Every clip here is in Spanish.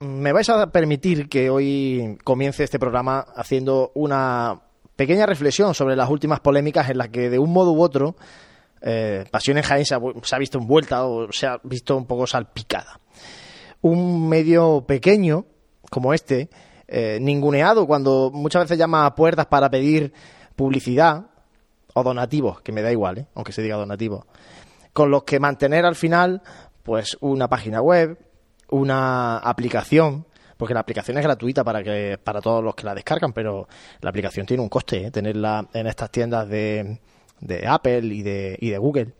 me vais a permitir que hoy comience este programa haciendo una pequeña reflexión sobre las últimas polémicas en las que de un modo u otro eh, Pasiones Jaén se ha, visto envuelta o se ha visto un poco salpicada. Un medio pequeño como este, eh, ninguneado cuando muchas veces llama a puertas para pedir publicidad o donativos, que me da igual, ¿eh? aunque se diga donativos, con los que mantener al final pues una página web, una aplicación, porque la aplicación es gratuita para que para todos los que la descargan, pero la aplicación tiene un coste, ¿eh? tenerla en estas tiendas de, de Apple y de, y de Google.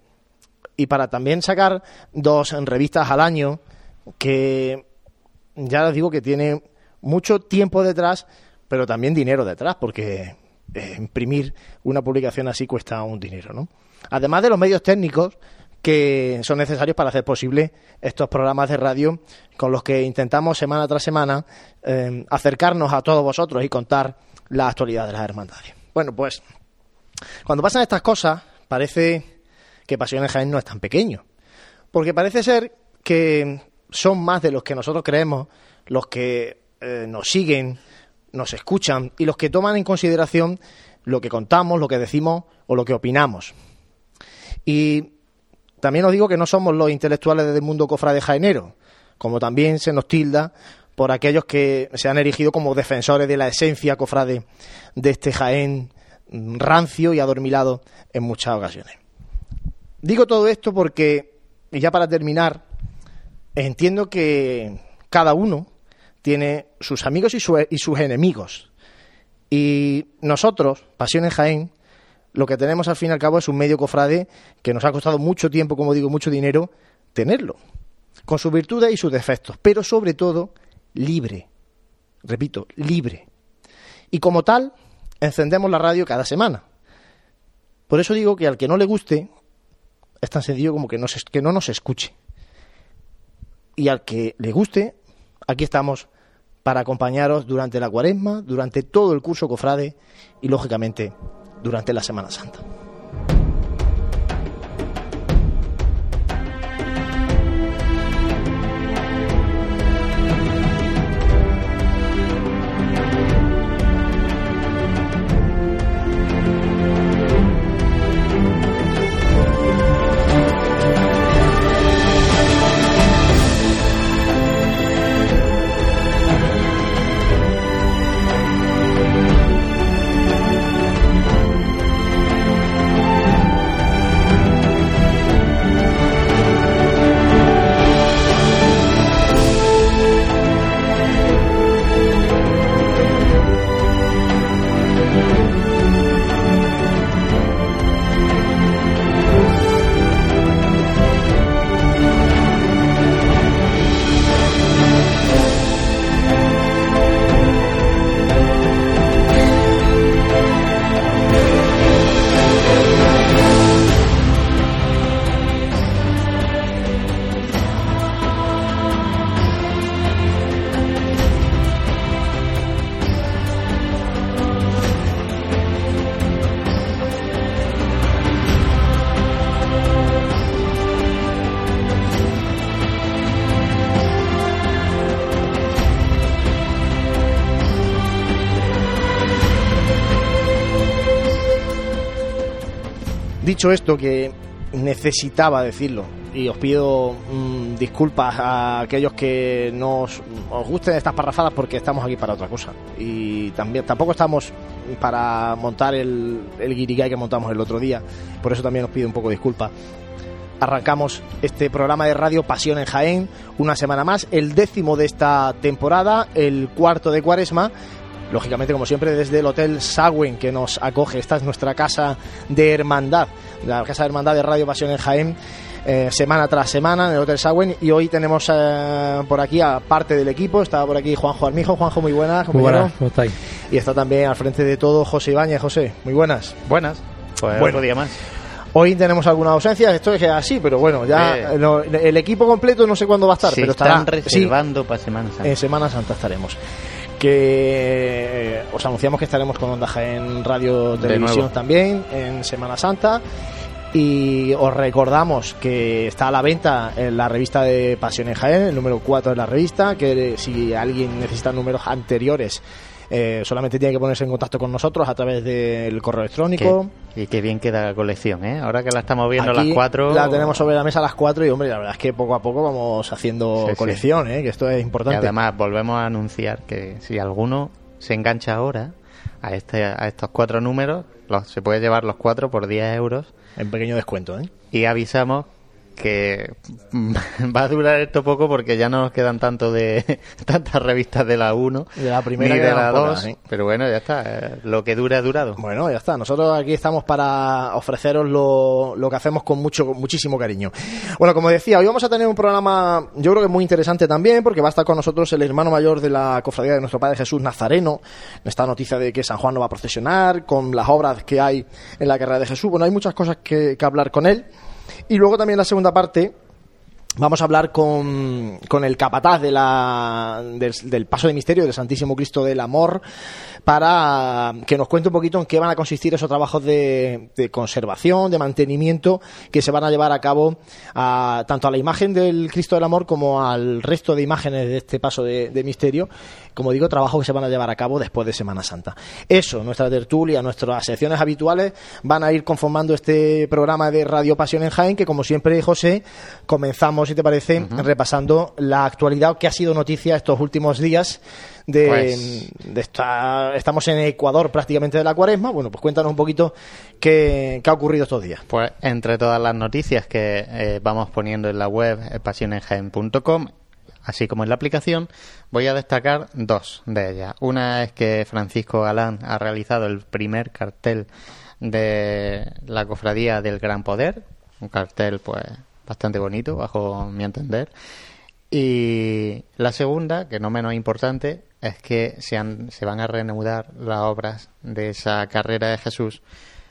Y para también sacar dos revistas al año que ya les digo que tiene mucho tiempo detrás, pero también dinero detrás, porque eh, imprimir una publicación así cuesta un dinero, ¿no? Además de los medios técnicos que son necesarios para hacer posible estos programas de radio con los que intentamos semana tras semana eh, acercarnos a todos vosotros y contar la actualidad de las hermandades. Bueno, pues cuando pasan estas cosas parece que Pasiones Jaén no es tan pequeño, porque parece ser que son más de los que nosotros creemos los que eh, nos siguen, nos escuchan y los que toman en consideración lo que contamos, lo que decimos o lo que opinamos. Y también os digo que no somos los intelectuales del mundo cofrade jaenero, como también se nos tilda por aquellos que se han erigido como defensores de la esencia cofrade de este Jaén rancio y adormilado en muchas ocasiones. Digo todo esto porque, y ya para terminar, entiendo que cada uno tiene sus amigos y, y sus enemigos. Y nosotros, Pasiones Jaén, lo que tenemos al fin y al cabo es un medio cofrade que nos ha costado mucho tiempo, como digo, mucho dinero, tenerlo, con sus virtudes y sus defectos, pero sobre todo libre, repito, libre. Y como tal, encendemos la radio cada semana. Por eso digo que al que no le guste, es tan sencillo como que, que no nos escuche. Y al que le guste, aquí estamos para acompañaros durante la cuaresma, durante todo el curso cofrade y, lógicamente, durante la Semana Santa. Dicho esto, que necesitaba decirlo, y os pido mm, disculpas a aquellos que nos os gusten estas parrafadas porque estamos aquí para otra cosa. Y también tampoco estamos para montar el, guirigay que montamos el otro día. Por eso también os pido un poco de disculpas. Arrancamos este programa de radio Pasión en Jaén, una semana más, el décimo de esta temporada, el cuarto de cuaresma lógicamente como siempre desde el Hotel Sagüen que nos acoge. Esta es nuestra casa de hermandad la Casa de Hermandad de Radio Pasión en Jaén. Eh, semana tras semana en el Hotel Sagüen y hoy tenemos eh, por aquí a parte del equipo, está por aquí Juanjo Armijo, Juanjo muy buenas, muy buenas, ¿cómo estáis? Y está también al frente de todo José Ibáñez, José, muy buenas. Buenas, pues bueno, día más. Hoy tenemos alguna ausencia, esto es así, pero bueno, ya eh. el equipo completo no sé cuándo va a estar, pero están reservando para Semana Santa. En Semana Santa estaremos que os anunciamos que estaremos con Onda en Radio Televisión también en Semana Santa. Y os recordamos que está a la venta en la revista de Pasión en Jaén, el número 4 de la revista, que si alguien necesita números anteriores, eh, solamente tiene que ponerse en contacto con nosotros a través del correo electrónico. y qué bien queda la colección, ¿eh? Ahora que la estamos viendo a las 4. La tenemos sobre la mesa a las 4 y, hombre, la verdad es que poco a poco vamos haciendo colección, ¿eh? Que esto es importante. Y además, volvemos a anunciar que si alguno se engancha ahora a, este, a estos cuatro números, los, se puede llevar los cuatro por 10 euros en pequeño descuento, ¿eh? Y avisamos que va a durar esto poco porque ya no nos quedan tanto de tantas revistas de la 1 de la primera ni de la 2 pero bueno ya está eh, lo que dure ha durado. Bueno ya está nosotros aquí estamos para ofreceros lo, lo que hacemos con mucho muchísimo cariño. Bueno como decía hoy vamos a tener un programa yo creo que muy interesante también porque va a estar con nosotros el hermano mayor de la cofradía de nuestro Padre Jesús Nazareno esta noticia de que San Juan no va a procesionar con las obras que hay en la carrera de Jesús. Bueno hay muchas cosas que, que hablar con él y luego también la segunda parte Vamos a hablar con, con el capataz de la, del, paso de misterio del Santísimo Cristo del Amor para que nos cuente un poquito en qué van a consistir esos trabajos de, conservación, de mantenimiento que se van a llevar a cabo a, tanto a la imagen del Cristo del Amor como al resto de imágenes de este paso de, misterio. Como digo, trabajos que se van a llevar a cabo después de Semana Santa. Eso, nuestra tertulia, nuestras secciones habituales van a ir conformando este programa de Radio Pasión en Jaén que, como siempre, José, comenzamos si te parece, repasando la actualidad que ha sido noticia estos últimos días. De, pues estamos en Ecuador prácticamente de la cuaresma. Bueno, pues cuéntanos un poquito qué, ha ocurrido estos días. Pues entre todas las noticias que eh, vamos poniendo en la web eh, pasionengen.com, así como en la aplicación, voy a destacar dos de ellas. Una es que Francisco Galán ha realizado el primer cartel de la cofradía del Gran Poder, un cartel pues bastante bonito, bajo mi entender. Y la segunda, que no menos importante, es que se, se van a reanudar las obras de esa carrera de Jesús.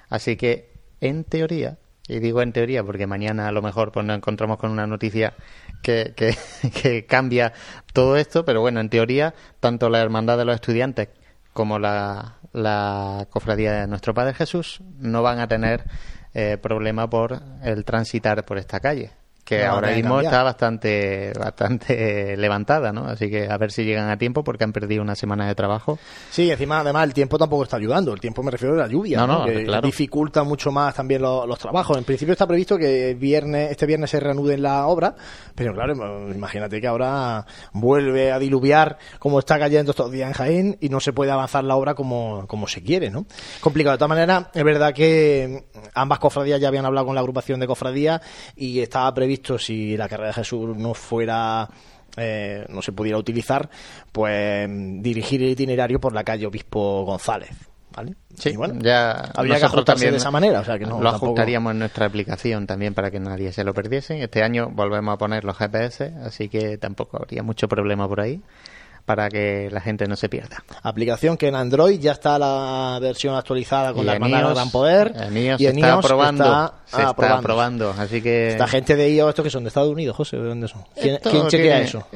Así que, en teoría, y digo en teoría porque mañana a lo mejor pues, nos encontramos con una noticia que, que, cambia todo esto, pero bueno, en teoría, tanto la Hermandad de los Estudiantes como la, la Cofradía de Nuestro Padre Jesús no van a tener eh, problema por el transitar por esta calle que ahora mismo está bastante bastante levantada, ¿no? Así que a ver si llegan a tiempo porque han perdido una semana de trabajo. Sí, encima además el tiempo tampoco está ayudando, el tiempo me refiero a la lluvia, no, que dificulta mucho más también los, trabajos. En principio está previsto que viernes este viernes se reanuden la obra, pero claro, imagínate que ahora vuelve a diluviar como está cayendo estos días en Jaén y no se puede avanzar la obra como, como se quiere, ¿no? Complicado. De todas maneras, es verdad que ambas cofradías ya habían hablado con la agrupación de cofradías y estaba previsto si la carrera de Jesús no fuera eh, no se pudiera utilizar, pues dirigir el itinerario por la calle Obispo González. ¿Vale? Sí, bueno, ya habría que ajustarse de esa manera. O sea, que no, lo ajustaríamos en nuestra aplicación también para que nadie se lo perdiese. Este año volvemos a poner los GPS, así que tampoco habría mucho problema por ahí para que la gente no se pierda. Aplicación que en Android ya está la versión actualizada con la hermana Gran Poder. y en está aprobando, se está aprobando. Así que... Esta gente de iOS, ¿estos que son? ¿De Estados Unidos, José? ¿De dónde son? ¿Quién, chequea eso?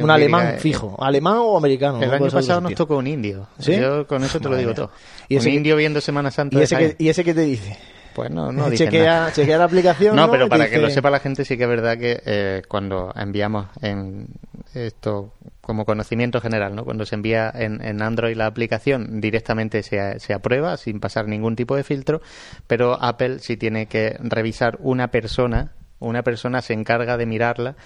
un alemán fijo. ¿Alemán o americano? El año pasado nos tocó un indio. Yo con eso te lo digo todo. ¿Y ese un indio viendo Semana Santa. ¿Y ese, que, ¿Y ese qué te dice? Pues no, no chequea, chequea la aplicación. No, pero para que lo sepa la gente, sí que es verdad que eh, cuando enviamos en esto como conocimiento general, ¿no? Cuando se envía en, Android la aplicación, directamente se, se, aprueba sin pasar ningún tipo de filtro, pero Apple sí tiene que revisar una persona, una persona se encarga de mirarla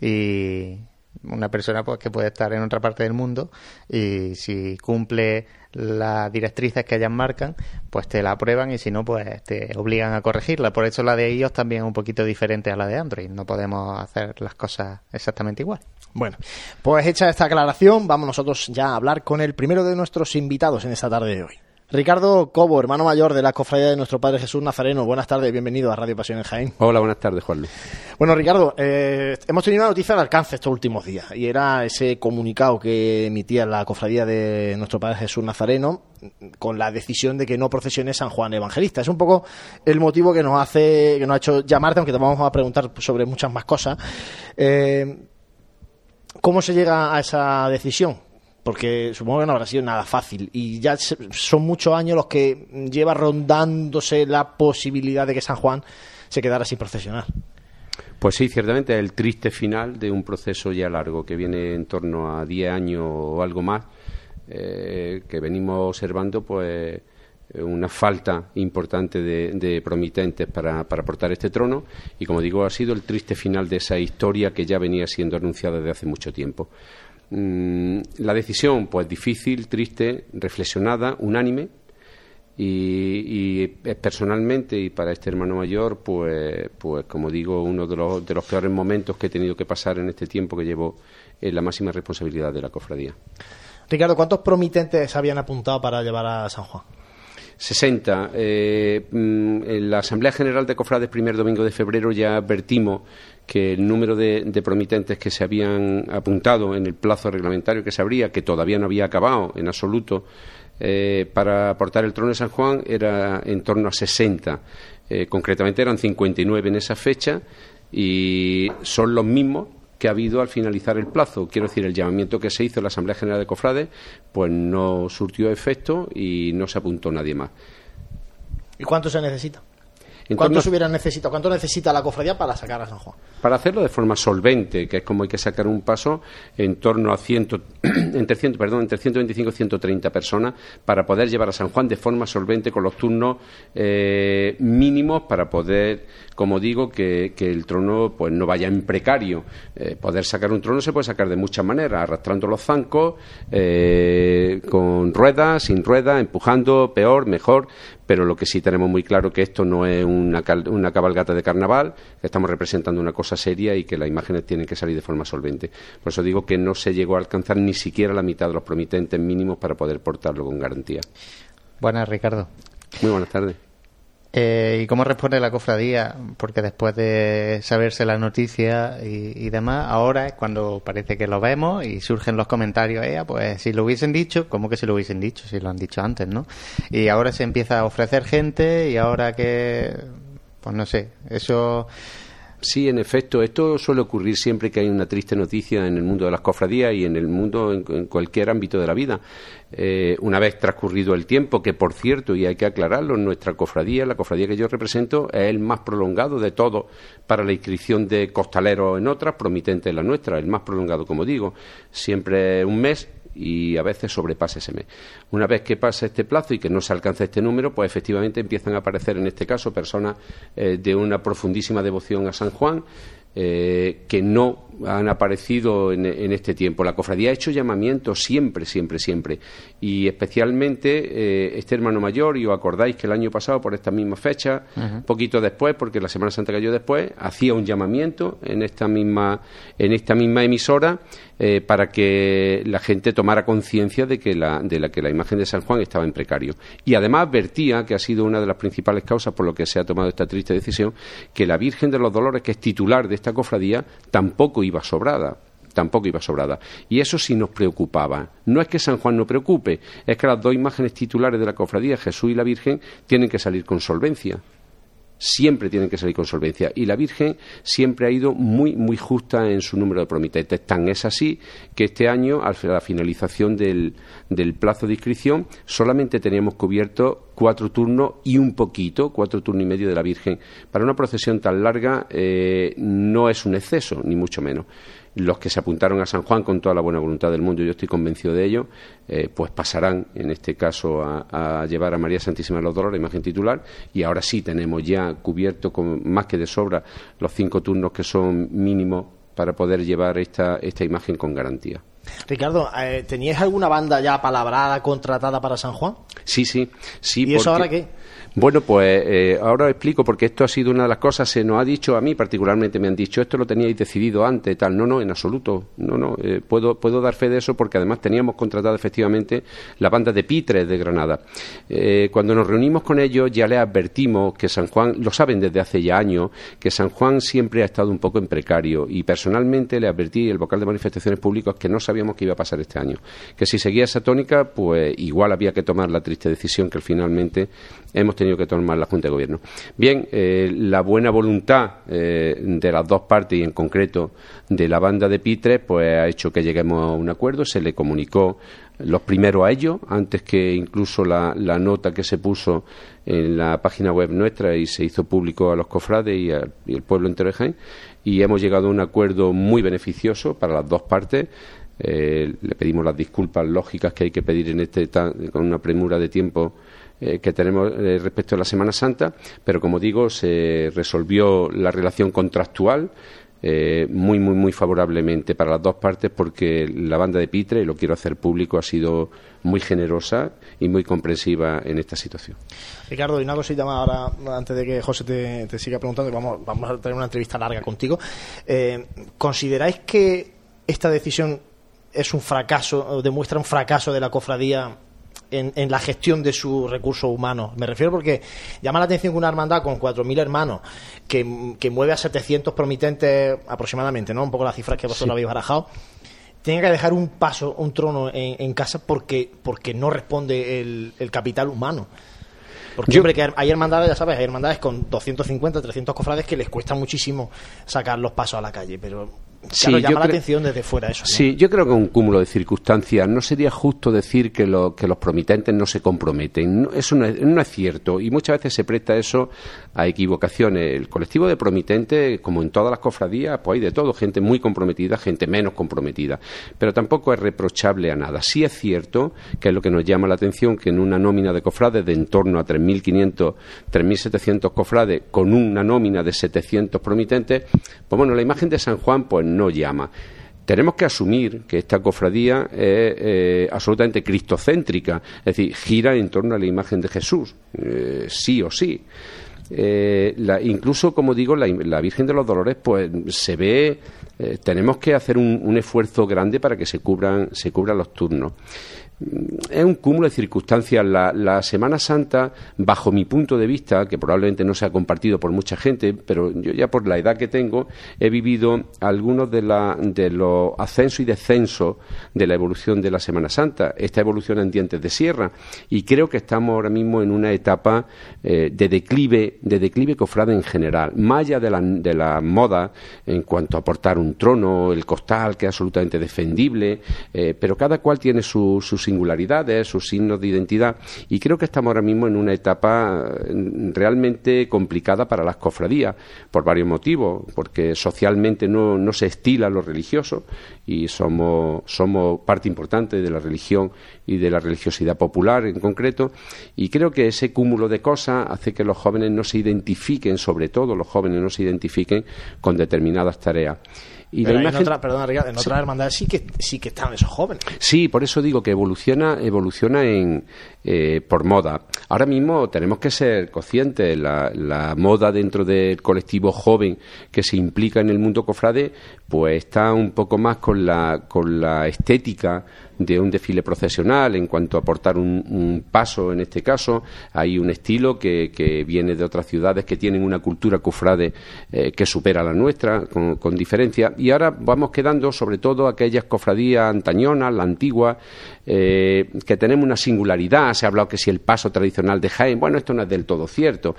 y una persona pues que puede estar en otra parte del mundo y si cumple las directrices que ellas marcan, pues te la aprueban y si no, pues te obligan a corregirla. Por eso la de iOS también es un poquito diferente a la de Android. No podemos hacer las cosas exactamente igual. Bueno, pues hecha esta aclaración, vamos nosotros ya a hablar con el primero de nuestros invitados en esta tarde de hoy. Ricardo Cobo, hermano mayor de la cofradía de nuestro Padre Jesús Nazareno. Buenas tardes, bienvenido a Radio Pasión en Jaén. Hola, buenas tardes, Juan Luis. Bueno, Ricardo, eh, hemos tenido una noticia de alcance estos últimos días y era ese comunicado que emitía la cofradía de nuestro Padre Jesús Nazareno con la decisión de que no procesione San Juan Evangelista. Es un poco el motivo que nos hace, que nos ha hecho llamarte, aunque te vamos a preguntar sobre muchas más cosas. Eh, ¿Cómo se llega a esa decisión? Porque supongo que no habrá sido nada fácil. Y ya son muchos años los que lleva rondándose la posibilidad de que San Juan se quedara sin procesionar. Pues sí, ciertamente el triste final de un proceso ya largo, que viene en torno a 10 años o algo más, eh, que venimos observando pues una falta importante de, promitentes para, para, aportar este trono y, como digo, ha sido el triste final de esa historia que ya venía siendo anunciada desde hace mucho tiempo. Mm, la decisión, pues difícil, triste, reflexionada, unánime, y, personalmente y para este hermano mayor, pues, pues como digo, uno de los, de los peores momentos que he tenido que pasar en este tiempo que llevo en la máxima responsabilidad de la cofradía. Ricardo, ¿cuántos promitentes habían apuntado para llevar a San Juan? 60. Eh, mm, en la Asamblea General de Cofrades, primer domingo de febrero, ya advertimos que el número de, promitentes que se habían apuntado en el plazo reglamentario que se abría, que todavía no había acabado en absoluto, eh, para aportar el trono de San Juan era en torno a 60. Eh, concretamente eran 59 en esa fecha y son los mismos que ha habido al finalizar el plazo. Quiero decir, el llamamiento que se hizo en la Asamblea General de Cofrades, pues no surtió efecto y no se apuntó nadie más. ¿Y cuánto se necesita? ¿Cuánto se hubiera necesitado? ¿Cuánto necesita la cofradía para sacar a San Juan? Para hacerlo de forma solvente, que es como hay que sacar un paso en torno a ciento, entre, perdón, entre 125 y 130 personas para poder llevar a San Juan de forma solvente con los turnos eh, mínimos para poder, como digo, que, el trono pues no vaya en precario. Eh, poder sacar un trono se puede sacar de muchas maneras, arrastrando los zancos, eh, con ruedas, sin ruedas, empujando, peor, mejor, pero lo que sí tenemos muy claro que esto no es una, una cabalgata de carnaval, que estamos representando una cosa seria y que las imágenes tienen que salir de forma solvente. Por eso digo que no se llegó a alcanzar ni siquiera la mitad de los promitentes mínimos para poder portarlo con garantía. Buenas, Ricardo. Muy buenas tardes. Eh, ¿Y cómo responde la cofradía? Porque después de saberse la noticia y, demás, ahora es cuando parece que lo vemos y surgen los comentarios, eh, pues si lo hubiesen dicho, ¿cómo que si lo hubiesen dicho? Si lo han dicho antes, ¿no? Y ahora se empieza a ofrecer gente y ahora que, pues no sé, eso Sí, en efecto, esto suele ocurrir siempre que hay una triste noticia en el mundo de las cofradías y en el mundo, en, cualquier ámbito de la vida. Eh, una vez transcurrido el tiempo, que por cierto, y hay que aclararlo, nuestra cofradía, la cofradía que yo represento, es el más prolongado de todo para la inscripción de costaleros en otras, promitente en la nuestra, el más prolongado, como digo. Siempre un mes y a veces sobrepasa ese mes. Una vez que pasa este plazo y que no se alcanza este número, pues efectivamente empiezan a aparecer en este caso personas eh, de una profundísima devoción a San Juan eh, que no han aparecido en, este tiempo. La cofradía ha hecho llamamientos siempre, siempre, siempre. Y especialmente eh, este hermano mayor, y os acordáis que el año pasado, por esta misma fecha, poquito después, porque la Semana Santa cayó después, hacía un llamamiento en esta misma, en esta misma emisora eh, para que la gente tomara conciencia de, que la, de la que la imagen de San Juan estaba en precario. Y además advertía, que ha sido una de las principales causas por lo que se ha tomado esta triste decisión, que la Virgen de los Dolores, que es titular de esta cofradía, tampoco iba sobrada tampoco iba sobrada. Y eso sí nos preocupaba. No es que San Juan no preocupe, es que las dos imágenes titulares de la cofradía, Jesús y la Virgen, tienen que salir con solvencia siempre tienen que salir con solvencia. Y la Virgen siempre ha ido muy, muy justa en su número de promitentes. Tan es así que este año, a la finalización del, del plazo de inscripción, solamente teníamos cubierto cuatro turnos y un poquito, cuatro turnos y medio de la Virgen. Para una procesión tan larga eh, no es un exceso, ni mucho menos los que se apuntaron a San Juan con toda la buena voluntad del mundo, yo estoy convencido de ello, eh, pues pasarán en este caso a, llevar a María Santísima de los Dolores, imagen titular, y ahora sí tenemos ya cubierto con más que de sobra los cinco turnos que son mínimos para poder llevar esta, esta imagen con garantía. Ricardo, eh, ¿teníais alguna banda ya palabrada, contratada para San Juan? Sí, sí. sí ¿Y eso ahora qué? Bueno, pues eh, ahora explico, porque esto ha sido una de las cosas, se nos ha dicho a mí particularmente, me han dicho, esto lo teníais decidido antes, tal. No, no, en absoluto. No, no, eh, puedo, puedo dar fe de eso porque además teníamos contratado efectivamente la banda de Pitres de Granada. Eh, cuando nos reunimos con ellos ya les advertimos que San Juan, lo saben desde hace ya años, que San Juan siempre ha estado un poco en precario y personalmente le advertí, el vocal de manifestaciones públicas, que no sabíamos qué iba a pasar este año. Que si seguía esa tónica, pues igual había que tomar la, triste decisión que finalmente hemos tenido que tomar la Junta de Gobierno. Bien, eh, la buena voluntad eh, de las dos partes y en concreto de la banda de Pitre pues ha hecho que lleguemos a un acuerdo, se le comunicó los primeros a ellos, antes que incluso la, nota que se puso en la página web nuestra y se hizo público a los cofrades y, al pueblo entero de Jaén, y hemos llegado a un acuerdo muy beneficioso para las dos partes. Eh, le pedimos las disculpas lógicas que hay que pedir en este con una premura de tiempo eh, que tenemos eh, respecto a la Semana Santa, pero como digo, se resolvió la relación contractual eh, muy, muy, muy favorablemente para las dos partes porque la banda de Pitre, y lo quiero hacer público, ha sido muy generosa y muy comprensiva en esta situación. Ricardo, y una cosita más ahora, antes de que José te, siga preguntando, vamos, vamos a tener una entrevista larga contigo. ¿Consideráis que esta decisión es un fracaso, demuestra un fracaso de la cofradía en, la gestión de sus recursos humanos. Me refiero porque llama la atención que una hermandad con 4.000 hermanos que, mueve a 700 promitentes aproximadamente, ¿no? Un poco las cifras que vosotros habéis barajado tenga que dejar un paso, un trono en, casa porque, porque no responde el, capital humano. Porque, hombre, que hay hermandades, ya sabes, hay hermandades con 250, 300 cofrades que les cuesta muchísimo sacar los pasos a la calle, pero Sí, llama la atención desde fuera eso. Sí, yo creo que un cúmulo de circunstancias. No sería justo decir que, lo, que los promitentes no se comprometen. eso no es, cierto y muchas veces se presta eso a equivocaciones. El colectivo de promitentes, como en todas las cofradías, pues hay de todo, gente muy comprometida, gente menos comprometida. Pero tampoco es reprochable a nada. Sí es cierto que es lo que nos llama la atención que en una nómina de cofrades de en torno a 3.500, 3.700 cofrades, con una nómina de 700 promitentes, pues bueno, la imagen de San Juan, pues no llama. Tenemos que asumir que esta cofradía es eh, absolutamente cristocéntrica, es decir, gira en torno a la imagen de Jesús, eh, sí o sí. Eh, incluso, como digo, la, Virgen de los Dolores, pues se ve, tenemos que hacer un, esfuerzo grande para que se cubran, se cubran los turnos es un cúmulo de circunstancias. La, Semana Santa, bajo mi punto de vista, que probablemente no se ha compartido por mucha gente, pero yo ya por la edad que tengo, he vivido algunos de, los ascensos y descensos de la evolución de la Semana Santa. Esta evolución en dientes de sierra. Y creo que estamos ahora mismo en una etapa eh, de declive, de declive cofrade en general. Más allá de la, de la moda en cuanto a aportar un trono, el costal, que es absolutamente defendible, eh, pero cada cual tiene sus singularidades, sus signos de identidad, y creo que estamos ahora mismo en una etapa mm, realmente complicada para las cofradías, por varios motivos, porque socialmente no, no se estila lo religioso y somos, somos parte importante de la religión y de la religiosidad popular en concreto, y creo que ese cúmulo de cosas hace que los jóvenes no se identifiquen, sobre todo los jóvenes no se identifiquen con determinadas tareas. Y la imagen... en, otra, en otras hermandades sí que, sí que están esos jóvenes. Sí, por eso digo que evoluciona, evoluciona en, eh, por moda. Ahora mismo tenemos que ser conscientes, la, la moda dentro del colectivo joven que se implica en el mundo cofrade, pues está un poco más con la, con la estética de un desfile procesional en cuanto a aportar un, paso en este caso. Hay un estilo que, que, viene de otras ciudades que tienen una cultura cofrade eh, que supera la nuestra con, diferencia. Y ahora vamos quedando sobre todo aquellas cofradías antañonas, la antigua, eh, que tenemos una singularidad. Se ha hablado que si el paso tradicional de Jaén, bueno, esto no es del todo cierto,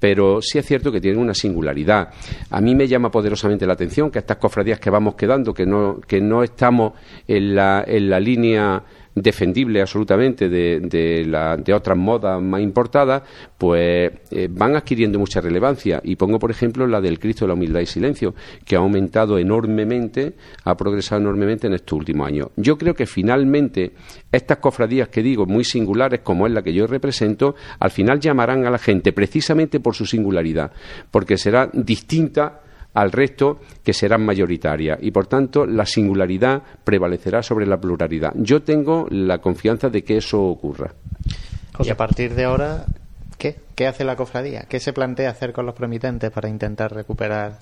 pero sí es cierto que tienen una singularidad. A mí me llama poderosamente la atención que estas cofradías que vamos quedando, que no, que no estamos en la, en la línea defendible absolutamente de, de, la, de otras modas más importadas, pues eh, van adquiriendo mucha relevancia. Y pongo, por ejemplo, la del Cristo de la Humildad y Silencio, que ha aumentado enormemente, ha progresado enormemente en estos últimos años. Yo creo que finalmente estas cofradías que digo, muy singulares, como es la que yo represento, al final llamarán a la gente precisamente por su singularidad, porque será distinta al resto que serán mayoritarias y por tanto la singularidad prevalecerá sobre la pluralidad. Yo tengo la confianza de que eso ocurra. Y a partir de ahora, ¿qué? ¿Qué hace la cofradía? ¿Qué se plantea hacer con los promitentes para intentar recuperar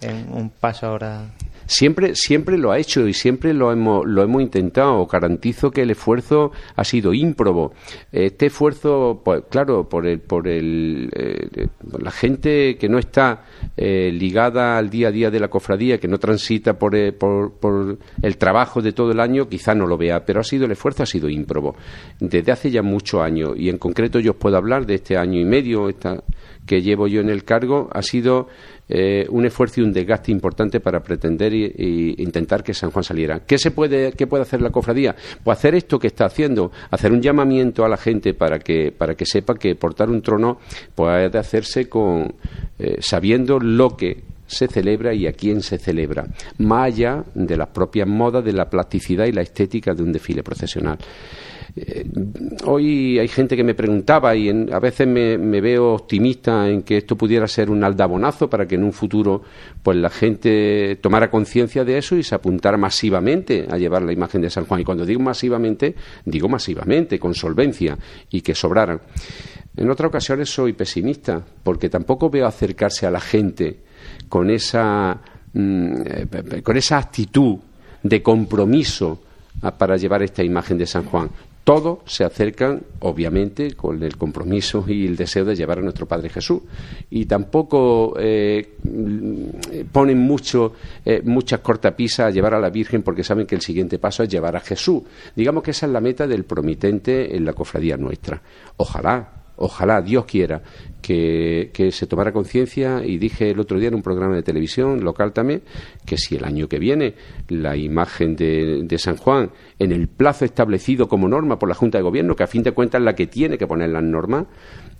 en un paso ahora? Siempre, siempre lo ha hecho y siempre lo hemos, lo hemos intentado. Garantizo que el esfuerzo ha sido ímprobo. Este esfuerzo, pues, claro, por el, por el, eh, la gente que no está eh, ligada al día a día de la cofradía, que no transita por, eh, por, por, el trabajo de todo el año, quizá no lo vea, pero ha sido el esfuerzo ha sido ímprobo desde hace ya muchos años y en concreto yo os puedo hablar de este año y medio esta, que llevo yo en el cargo ha sido eh, un esfuerzo y un desgaste importante para pretender e intentar que San Juan saliera. ¿Qué, se puede, ¿Qué puede hacer la cofradía? Pues hacer esto que está haciendo, hacer un llamamiento a la gente para que, para que sepa que portar un trono puede hacerse con, eh, sabiendo lo que se celebra y a quién se celebra, más allá de las propias modas, de la plasticidad y la estética de un desfile procesional. Hoy hay gente que me preguntaba y a veces me, veo optimista en que esto pudiera ser un aldabonazo para que en un futuro pues la gente tomara conciencia de eso y se apuntara masivamente a llevar la imagen de San Juan. Y cuando digo masivamente, digo masivamente, con solvencia y que sobraran. En otras ocasiones soy pesimista porque tampoco veo acercarse a la gente con esa, mm, eh, con esa actitud de compromiso para llevar esta imagen de San Juan. Todos se acercan, obviamente, con el compromiso y el deseo de llevar a nuestro Padre Jesús. Y tampoco eh, ponen mucho, eh, muchas cortapisas a llevar a la Virgen porque saben que el siguiente paso es llevar a Jesús. Digamos que esa es la meta del promitente en la cofradía nuestra. Ojalá, ojalá, Dios quiera, que, se tomara conciencia y dije el otro día en un programa de televisión local también que si el año que viene la imagen de, de, San Juan en el plazo establecido como norma por la Junta de Gobierno, que a fin de cuentas es la que tiene que poner las normas,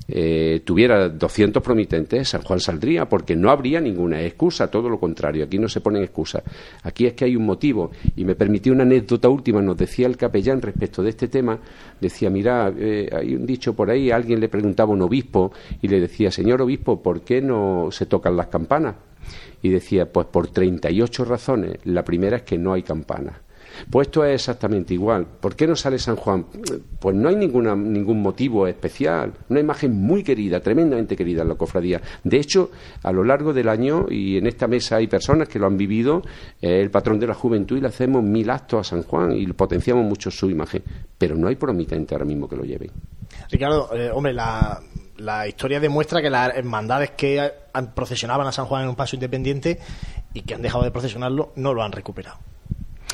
eh, tuviera 200 promitentes, San Juan saldría, porque no habría ninguna excusa, todo lo contrario, aquí no se ponen excusas, aquí es que hay un motivo. Y me permitió una anécdota última, nos decía el capellán respecto de este tema, decía, mira, eh, hay un dicho por ahí, alguien le preguntaba a un obispo y le decía, señor obispo, ¿por qué no se tocan las campanas? Y decía, pues por 38 razones. La primera es que no hay campanas. Pues esto es exactamente igual. ¿Por qué no sale San Juan? Pues no hay ninguna, ningún motivo especial. Una imagen muy querida, tremendamente querida en la cofradía. De hecho, a lo largo del año, y en esta mesa hay personas que lo han vivido, el patrón de la juventud, y le hacemos mil actos a San Juan y potenciamos mucho su imagen. Pero no hay promitente ahora mismo que lo lleven. Ricardo, eh, hombre, la, la historia demuestra que las hermandades que procesionaban a San Juan en un paso independiente y que han dejado de procesionarlo no lo han recuperado.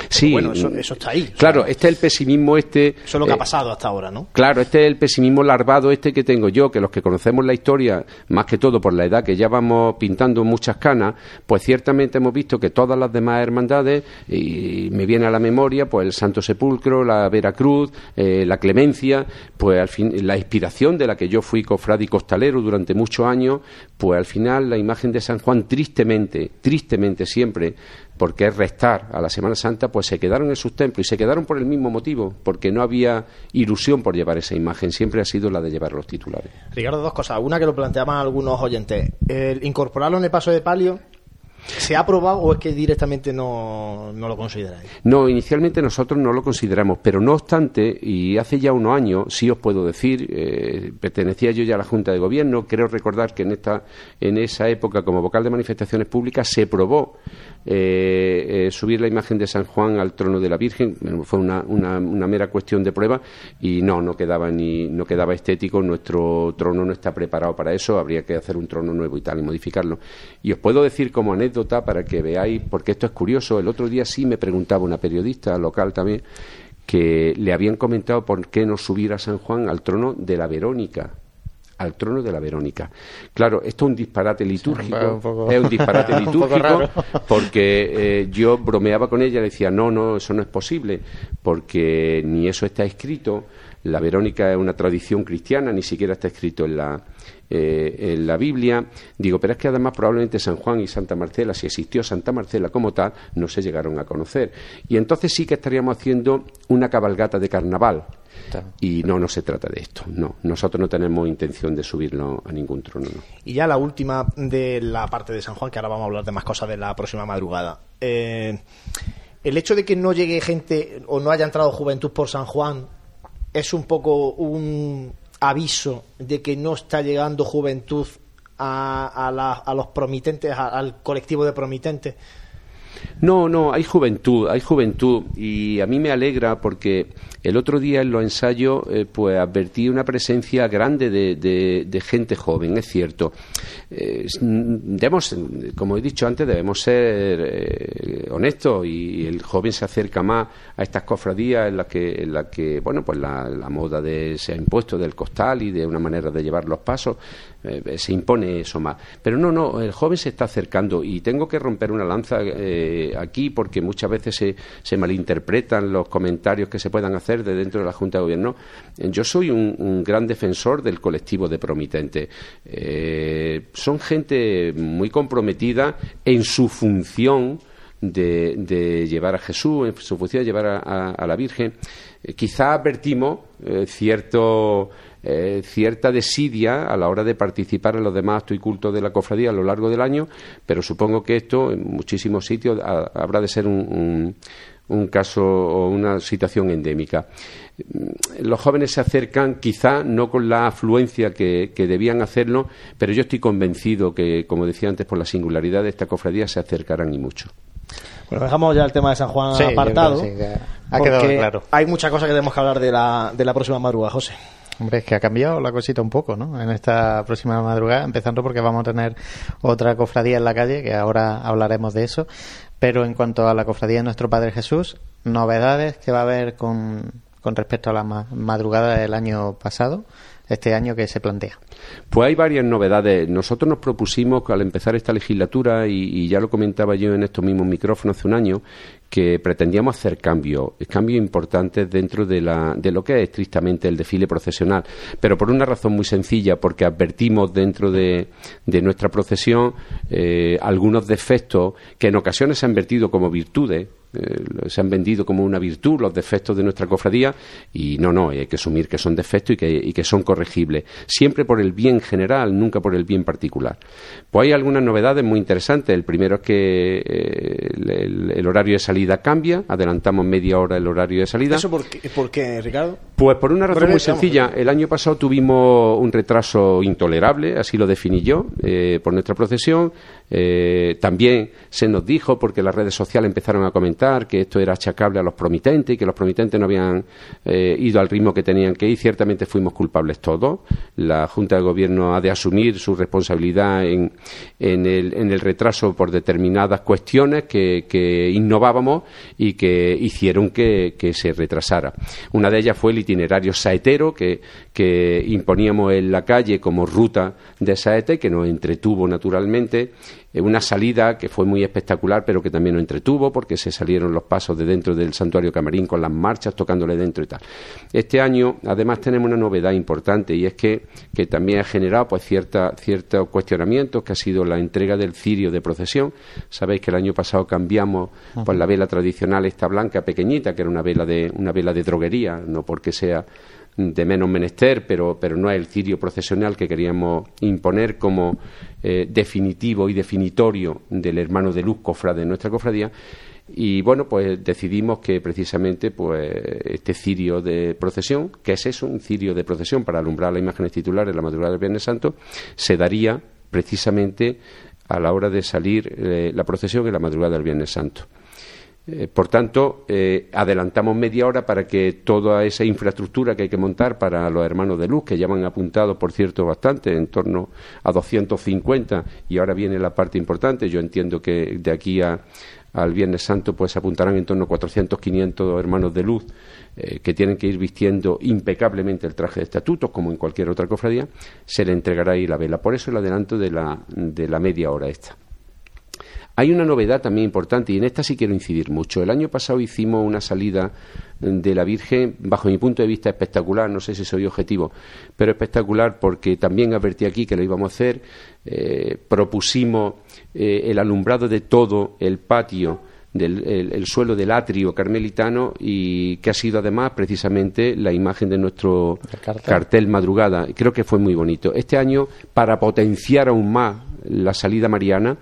Sí, bueno, eso, está ahí. Claro, este es el pesimismo este. Eso es lo que ha eh, pasado hasta ahora, ¿no? Claro, este es el pesimismo larvado este que tengo yo, que los que conocemos la historia, más que todo por la edad que ya vamos pintando muchas canas, pues ciertamente hemos visto que todas las demás hermandades, y me viene a la memoria, pues el Santo Sepulcro, la Veracruz, eh, la Clemencia, pues al fin, la inspiración de la que yo fui cofrade y costalero durante muchos años, pues al final la imagen de San Juan tristemente, tristemente siempre, porque es restar a la Semana Santa, pues se quedaron en sus templos y se quedaron por el mismo motivo, porque no había ilusión por llevar esa imagen, siempre ha sido la de llevar los titulares. Ricardo, dos cosas. Una que lo planteaban algunos oyentes. El incorporarlo en el paso de palio ¿Se ha aprobado o es que directamente no, no, lo consideráis? No, inicialmente nosotros no lo consideramos, pero no obstante, y hace ya unos años, sí os puedo decir, eh, pertenecía yo ya a la Junta de Gobierno, creo recordar que en, esta, en esa época, como vocal de manifestaciones públicas, se probó eh, eh, subir la imagen de San Juan al trono de la Virgen, fue una, una, mera cuestión de prueba, y no, no quedaba, ni, no quedaba estético, nuestro trono no está preparado para eso, habría que hacer un trono nuevo y tal, y modificarlo. Y os puedo decir como anécdota, para que veáis, porque esto es curioso. El otro día sí me preguntaba una periodista local también que le habían comentado por qué no subir a San Juan al trono de la Verónica al trono de la Verónica. Claro, esto es un disparate litúrgico, es un disparate litúrgico porque eh, yo bromeaba con ella, le decía, no, no, eso no es posible, porque ni eso está escrito, la Verónica es una tradición cristiana, ni siquiera está escrito en la, eh, en la Biblia. Digo, pero es que además probablemente San Juan y Santa Marcela, si existió Santa Marcela como tal, no se llegaron a conocer. Y entonces sí que estaríamos haciendo una cabalgata de carnaval. Y no, no se trata de esto. No, nosotros no tenemos intención de subirlo a ningún trono. Y ya la última de la parte de San Juan, que ahora vamos a hablar de más cosas de la próxima madrugada. Eh, el hecho de que no llegue gente o no haya entrado juventud por San Juan es un poco un aviso de que no está llegando juventud a, a, los promitentes, al colectivo de promitentes? No, no, hay juventud, hay juventud y a mí me alegra porque el otro día en los ensayos eh, pues advertí una presencia grande de, gente joven, es cierto. Eh, debemos, como he dicho antes, debemos ser eh, honestos y, el joven se acerca más a estas cofradías en las que, en la que bueno, pues la, moda de, se ha impuesto del costal y de una manera de llevar los pasos, se impone eso más. Pero no, no, el joven se está acercando y tengo que romper una lanza aquí porque muchas veces se, se malinterpretan los comentarios que se puedan hacer de dentro de la Junta de Gobierno, yo soy un, gran defensor del colectivo de promitentes. Eh, son gente muy comprometida en su función de, llevar a Jesús, en su función de llevar a, la Virgen. Eh, quizá advertimos eh, cierto cierta desidia a la hora de participar en los demás actos y cultos de la cofradía a lo largo del año, pero supongo que esto en muchísimos sitios habrá de ser un, un caso o una situación endémica. Los jóvenes se acercan quizá no con la afluencia que, debían hacerlo, pero yo estoy convencido que, como decía antes, por la singularidad de esta cofradía se acercarán y mucho. Bueno, dejamos ya el tema de San Juan apartado. ha quedado claro. Hay muchas cosas que tenemos que hablar de la, de la próxima madrugada, José. Hombre, es que ha cambiado la cosita un poco, ¿no? En esta próxima madrugada, empezando porque vamos a tener otra cofradía en la calle, que ahora hablaremos de eso. Pero en cuanto a la cofradía de nuestro Padre Jesús, novedades que va a haber con, con respecto a la madrugada del año pasado este año que se plantea? Pues hay varias novedades. Nosotros nos propusimos al empezar esta legislatura, y, ya lo comentaba yo en estos mismos micrófonos hace un año, que pretendíamos hacer cambios, cambios importantes dentro de, la, de lo que es estrictamente el desfile procesional, pero por una razón muy sencilla, porque advertimos dentro de, de nuestra procesión eh, algunos defectos que en ocasiones se han vertido como virtudes, eh, se han vendido como una virtud los defectos de nuestra cofradía y no, no, hay que asumir que son defectos y que, y que son corregibles, siempre por el bien general, nunca por el bien particular. Pues hay algunas novedades muy interesantes. El primero es que eh, el, horario de salida cambia, adelantamos media hora el horario de salida. ¿Eso por qué, Ricardo? Pues por una razón muy sencilla. El año pasado tuvimos un retraso intolerable, así lo definí yo, eh, por nuestra procesión. también se nos dijo, porque las redes sociales empezaron a comentar, que esto era achacable a los promitentes y que los promitentes no habían eh, ido al ritmo que tenían que ir. Ciertamente fuimos culpables todos. La Junta de Gobierno ha de asumir su responsabilidad en, en, el, en el, retraso por determinadas cuestiones que, que innovábamos y que hicieron que, que, se retrasara. Una de ellas fue el itinerario saetero que, que imponíamos en la calle como ruta de saete, que nos entretuvo naturalmente una salida que fue muy espectacular, pero que también nos entretuvo porque se salieron los pasos de dentro del santuario Camarín con las marchas tocándole dentro y tal. Este año, además, tenemos una novedad importante y es que, que también ha generado pues cierta, ciertos cuestionamientos, que ha sido la entrega del cirio de procesión. Sabéis que el año pasado cambiamos pues, la vela tradicional, esta blanca pequeñita, que era una vela de, una vela de droguería, no porque sea de menos menester, pero, pero no es el cirio procesional que queríamos imponer como eh, definitivo y definitorio del hermano de luz cofrade de nuestra cofradía. Y bueno, pues decidimos que precisamente pues este cirio de procesión, que es eso, un cirio de procesión para alumbrar las imágenes titulares de la madrugada del Viernes Santo, se daría precisamente a la hora de salir eh, la procesión en la madrugada del Viernes Santo. Eh, por tanto, eh, adelantamos media hora para que toda esa infraestructura que hay que montar para los hermanos de luz, que ya han apuntado, por cierto, bastante, en torno a 250, y ahora viene la parte importante. Yo entiendo que de aquí al Viernes Santo pues apuntarán en torno a 400, 500 hermanos de luz eh, que tienen que ir vistiendo impecablemente el traje de estatutos, como en cualquier otra cofradía, se le entregará ahí la vela. Por eso el adelanto de la, de la media hora esta. Hay una novedad también importante y en esta sí quiero incidir mucho. El año pasado hicimos una salida de la Virgen, bajo mi punto de vista espectacular, no sé si soy objetivo, pero espectacular porque también advertí aquí que lo íbamos a hacer. Eh, propusimos eh, el alumbrado de todo el patio del el, suelo del atrio carmelitano y que ha sido además precisamente la imagen de nuestro cartel. madrugada. Creo que fue muy bonito. Este año, para potenciar aún más la salida mariana,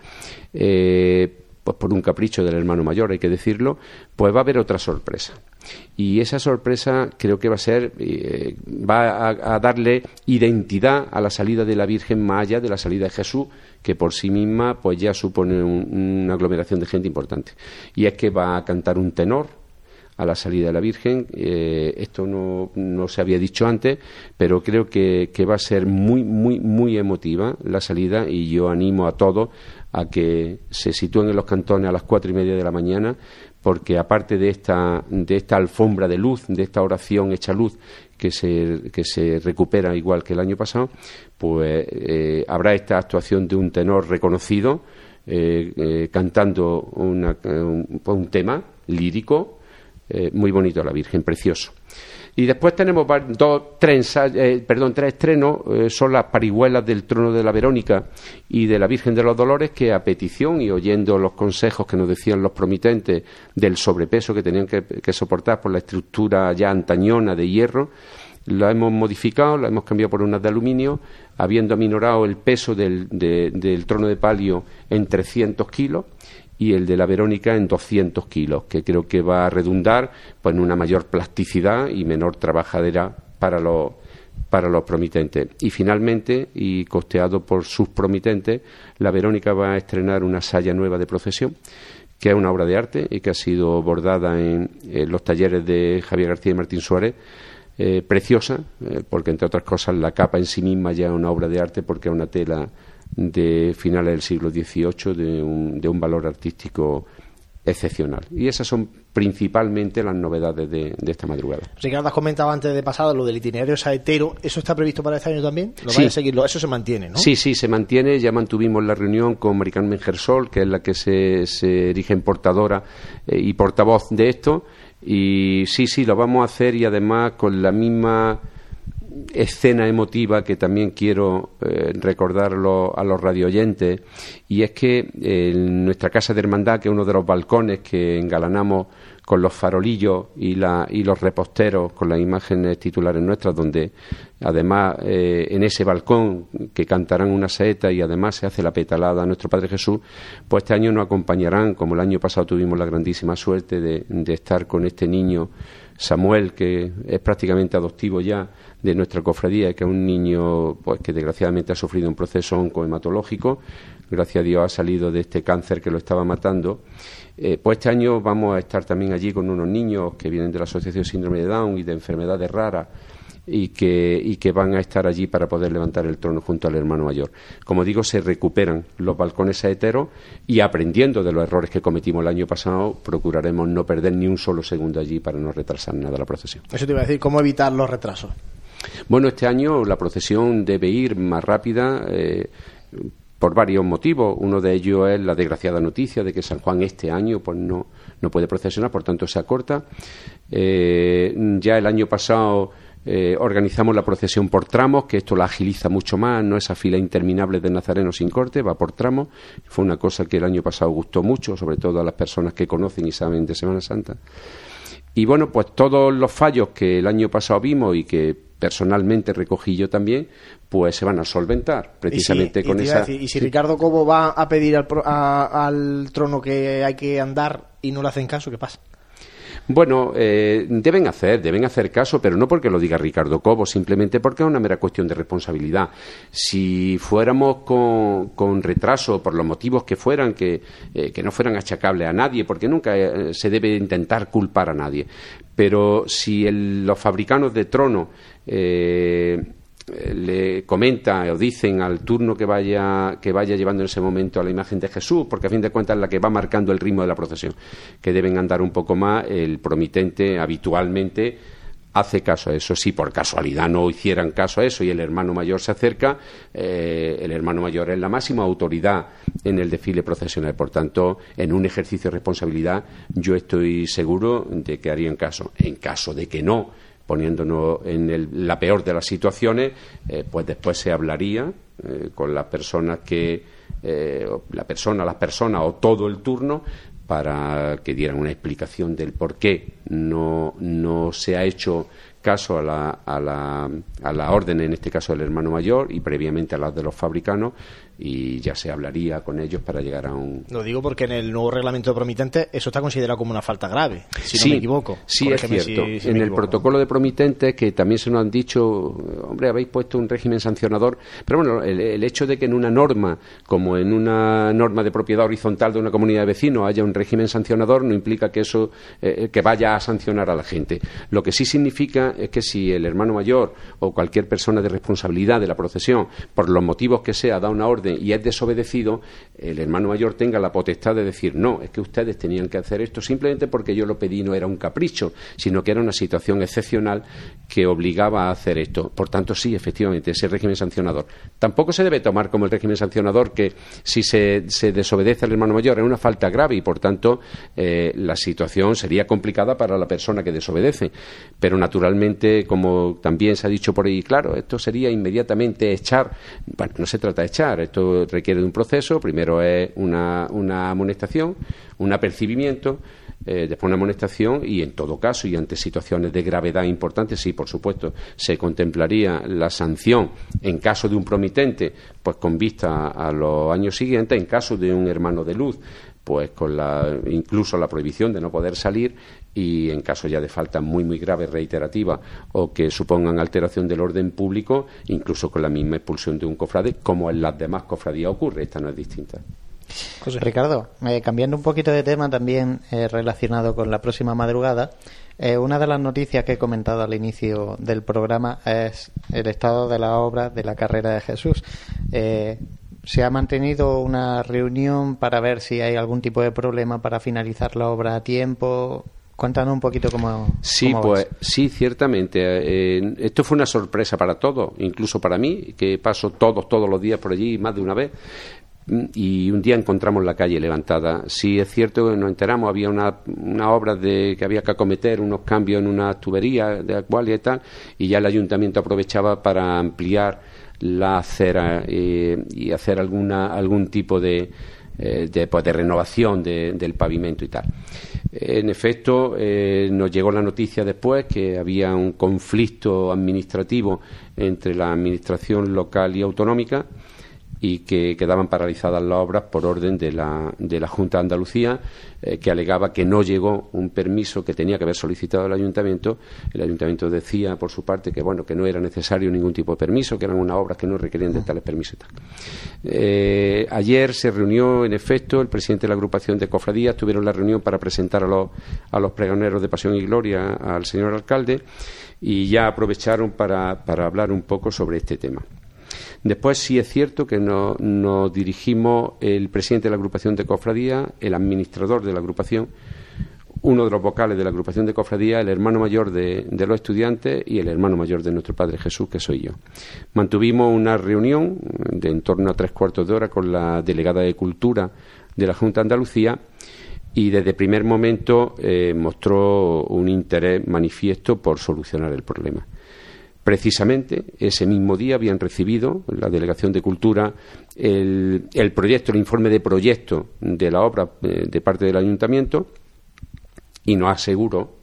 eh, pues por un capricho del hermano mayor, hay que decirlo, pues va a haber otra sorpresa. Y esa sorpresa creo que va a ser, eh, va a, darle identidad a la salida de la Virgen Maya, de la salida de Jesús, que por sí misma pues ya supone una aglomeración de gente importante. Y es que va a cantar un tenor, a la salida de la Virgen. Eh, esto no, no, se había dicho antes, pero creo que, que, va a ser muy, muy, muy emotiva la salida y yo animo a todos a que se sitúen en los cantones a las cuatro y media de la mañana, porque aparte de esta, de esta alfombra de luz, de esta oración hecha luz que se, recupera igual que el año pasado, pues eh, habrá esta actuación de un tenor reconocido eh, cantando una, un tema lírico eh, muy bonito la Virgen, precioso. Y después tenemos dos, tres, eh, perdón, tres estrenos, eh, son las parihuelas del trono de la Verónica y de la Virgen de los Dolores, que a petición y oyendo los consejos que nos decían los promitentes del sobrepeso que tenían que, soportar por la estructura ya antañona de hierro, la hemos modificado, la hemos cambiado por unas de aluminio, habiendo aminorado el peso del, del trono de palio en 300 kilos y el de la Verónica en 200 kilos, que creo que va a redundar pues, en una mayor plasticidad y menor trabajadera para los, para los promitentes. Y finalmente, y costeado por sus promitentes, la Verónica va a estrenar una saya nueva de procesión, que es una obra de arte y que ha sido bordada en, los talleres de Javier García y Martín Suárez. Eh, preciosa, eh, porque entre otras cosas la capa en sí misma ya es una obra de arte porque es una tela de finales del siglo XVIII de un, de un valor artístico excepcional. Y esas son principalmente las novedades de, esta madrugada. Ricardo, has comentado antes de pasado lo del itinerario saetero. ¿Eso está previsto para este año también? ¿Lo sí. a seguirlo? Eso se mantiene, ¿no? Sí, sí, se mantiene. Ya mantuvimos la reunión con Maricarmen Gersol, que es la que se, se erige en portadora eh, y portavoz de esto. Y sí, sí, lo vamos a hacer y además con la misma escena emotiva que también quiero eh, recordarlo a los radioyentes y es que en nuestra casa de hermandad, que es uno de los balcones que engalanamos con los farolillos y, la, y los reposteros con las imágenes titulares nuestras, donde además eh, en ese balcón que cantarán una saeta y además se hace la petalada a nuestro Padre Jesús, pues este año nos acompañarán, como el año pasado tuvimos la grandísima suerte de estar con este niño Samuel, que es prácticamente adoptivo ya de nuestra cofradía, que es un niño pues, que desgraciadamente ha sufrido un proceso oncohematológico, gracias a Dios ha salido de este cáncer que lo estaba matando. Eh, pues este año vamos a estar también allí con unos niños que vienen de la Asociación Síndrome de Down y de enfermedades raras y que, y que van a estar allí para poder levantar el trono junto al hermano mayor. Como digo, se recuperan los balcones saeteros y aprendiendo de los errores que cometimos el año pasado, procuraremos no perder ni un solo segundo allí para no retrasar nada la procesión. Eso te iba a decir, ¿cómo evitar los retrasos? Bueno, este año la procesión debe ir más rápida. Eh, por varios motivos. Uno de ellos es la desgraciada noticia de que San Juan este año pues no, no puede procesionar, por tanto se acorta. Eh, ya el año pasado eh, organizamos la procesión por tramos, que esto la agiliza mucho más, no esa fila interminable de nazarenos sin corte, va por tramos. Fue una cosa que el año pasado gustó mucho, sobre todo a las personas que conocen y saben de Semana Santa. Y bueno, pues todos los fallos que el año pasado vimos y que personalmente recogí yo también, pues se van a solventar precisamente con esa. y si Ricardo Cobo va a pedir al, al trono que hay que andar y no le hacen caso, ¿qué pasa? Bueno, eh, deben hacer, deben hacer caso, pero no porque lo diga Ricardo Cobo, simplemente porque es una mera cuestión de responsabilidad. Si fuéramos con, retraso, por los motivos que fueran, que, eh, que no fueran achacables a nadie, porque nunca eh, se debe intentar culpar a nadie, pero si los fabricanos de trono le comenta o dicen al turno que vaya, que vaya llevando en ese momento a la imagen de Jesús, porque a fin de cuentas es la que va marcando el ritmo de la procesión, que deben andar un poco más, el promitente habitualmente hace caso a eso. Si por casualidad no hicieran caso a eso y el hermano mayor se acerca, eh, el hermano mayor es la máxima autoridad en el desfile procesional. Por tanto, en un ejercicio de responsabilidad, yo estoy seguro de que harían caso. En caso de que no, poniéndonos en la peor de las situaciones, eh, pues después se hablaría eh, con las personas que, eh, la persona, las personas o todo el turno para que dieran una explicación del por qué no, no se ha hecho caso a la, a, la, a la orden, en este caso del hermano mayor, y previamente a las de los fabricanos, y ya se hablaría con ellos para llegar a un. Lo digo porque en el nuevo reglamento de promitentes eso está considerado como una falta grave, si sí, no me equivoco. Sí, es cierto. en el protocolo de promitentes, que también se nos han dicho, hombre, habéis puesto un régimen sancionador, pero bueno, el, hecho de que en una norma, como en una norma de propiedad horizontal de una comunidad de vecinos, haya un régimen sancionador, no implica que eso eh, que vaya a sancionar a la gente. Lo que sí significa es que si el hermano mayor o cualquier persona de responsabilidad de la procesión, por los motivos que sea, da una orden y es desobedecido, el hermano mayor tenga la potestad de decir, no, es que ustedes tenían que hacer esto simplemente porque yo lo pedí, no era un capricho, sino que era una situación excepcional que obligaba a hacer esto. Por tanto, sí, efectivamente, ese régimen sancionador. Tampoco se debe tomar como el régimen sancionador que si se, desobedece al hermano mayor es una falta grave y, por tanto, eh, la situación sería complicada para la persona que desobedece. Pero, naturalmente, como también se ha dicho por ahí, claro, esto sería inmediatamente echar. Bueno, no se trata de echar, esto requiere de un proceso. Primero es una, una amonestación, un apercibimiento, eh, después una amonestación y, en todo caso, y ante situaciones de gravedad importantes, sí, por supuesto, se contemplaría la sanción en caso de un promitente, pues con vista a los años siguientes, en caso de un hermano de luz, pues con la, incluso la prohibición de no poder salir y en caso ya de falta muy muy grave reiterativa o que supongan alteración del orden público, incluso con la misma expulsión de un cofrade, como en las demás cofradías ocurre, esta no es distinta. Ricardo, eh, cambiando un poquito de tema también eh, relacionado con la próxima madrugada, eh, una de las noticias que he comentado al inicio del programa es el estado de la obra de la carrera de Jesús. se ha mantenido una reunión para ver si hay algún tipo de problema para finalizar la obra a tiempo. Cuéntanos un poquito cómo. Sí, pues sí, ciertamente. Eh, esto fue una sorpresa para todos, incluso para mí, que paso todos, todos los días por allí, más de una vez. Y un día encontramos la calle levantada. Sí, es cierto que nos enteramos, había una, una obra de que había que acometer, unos cambios en una tubería de Acualia y tal, y ya el ayuntamiento aprovechaba para ampliar la acera eh, y hacer alguna, algún tipo de, eh, de, pues, de renovación del pavimento y tal. En efecto, eh, nos llegó la noticia después que había un conflicto administrativo entre la administración local y autonómica y que quedaban paralizadas las obras por orden de la, de la Junta de Andalucía, eh, que alegaba que no llegó un permiso que tenía que haber solicitado el Ayuntamiento. El Ayuntamiento decía, por su parte, que bueno que no era necesario ningún tipo de permiso, que eran unas obras que no requerían de tales permisos. Eh, ayer se reunió, en efecto, el presidente de la agrupación de cofradías, tuvieron la reunión para presentar a los, a los pregoneros de Pasión y Gloria al señor alcalde y ya aprovecharon para, para hablar un poco sobre este tema. Después sí es cierto que nos, dirigimos el presidente de la agrupación de cofradía, el administrador de la agrupación, uno de los vocales de la agrupación de cofradía, el hermano mayor de, los estudiantes y el hermano mayor de nuestro Padre Jesús, que soy yo. Mantuvimos una reunión de en torno a tres cuartos de hora con la delegada de Cultura de la Junta de Andalucía y desde primer momento eh, mostró un interés manifiesto por solucionar el problema. Precisamente ese mismo día habían recibido la Delegación de Cultura el, proyecto, el informe de proyecto de la obra eh, de parte del Ayuntamiento y nos aseguró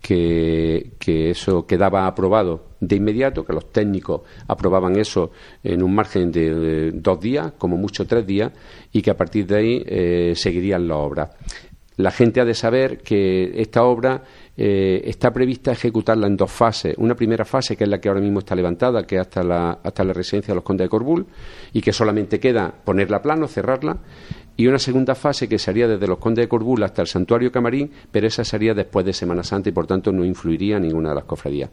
que, eso quedaba aprobado de inmediato, que los técnicos aprobaban eso en un margen de, dos días, como mucho tres días, y que a partir de ahí eh, seguirían la obra. La gente ha de saber que esta obra eh, está prevista ejecutarla en dos fases. Una primera fase, que es la que ahora mismo está levantada, que hasta la, hasta la residencia de los condes de Corbul, y que solamente queda ponerla a plano, cerrarla, y una segunda fase que sería desde los condes de Corbul hasta el santuario Camarín, pero esa sería después de Semana Santa y por tanto no influiría en ninguna de las cofradías.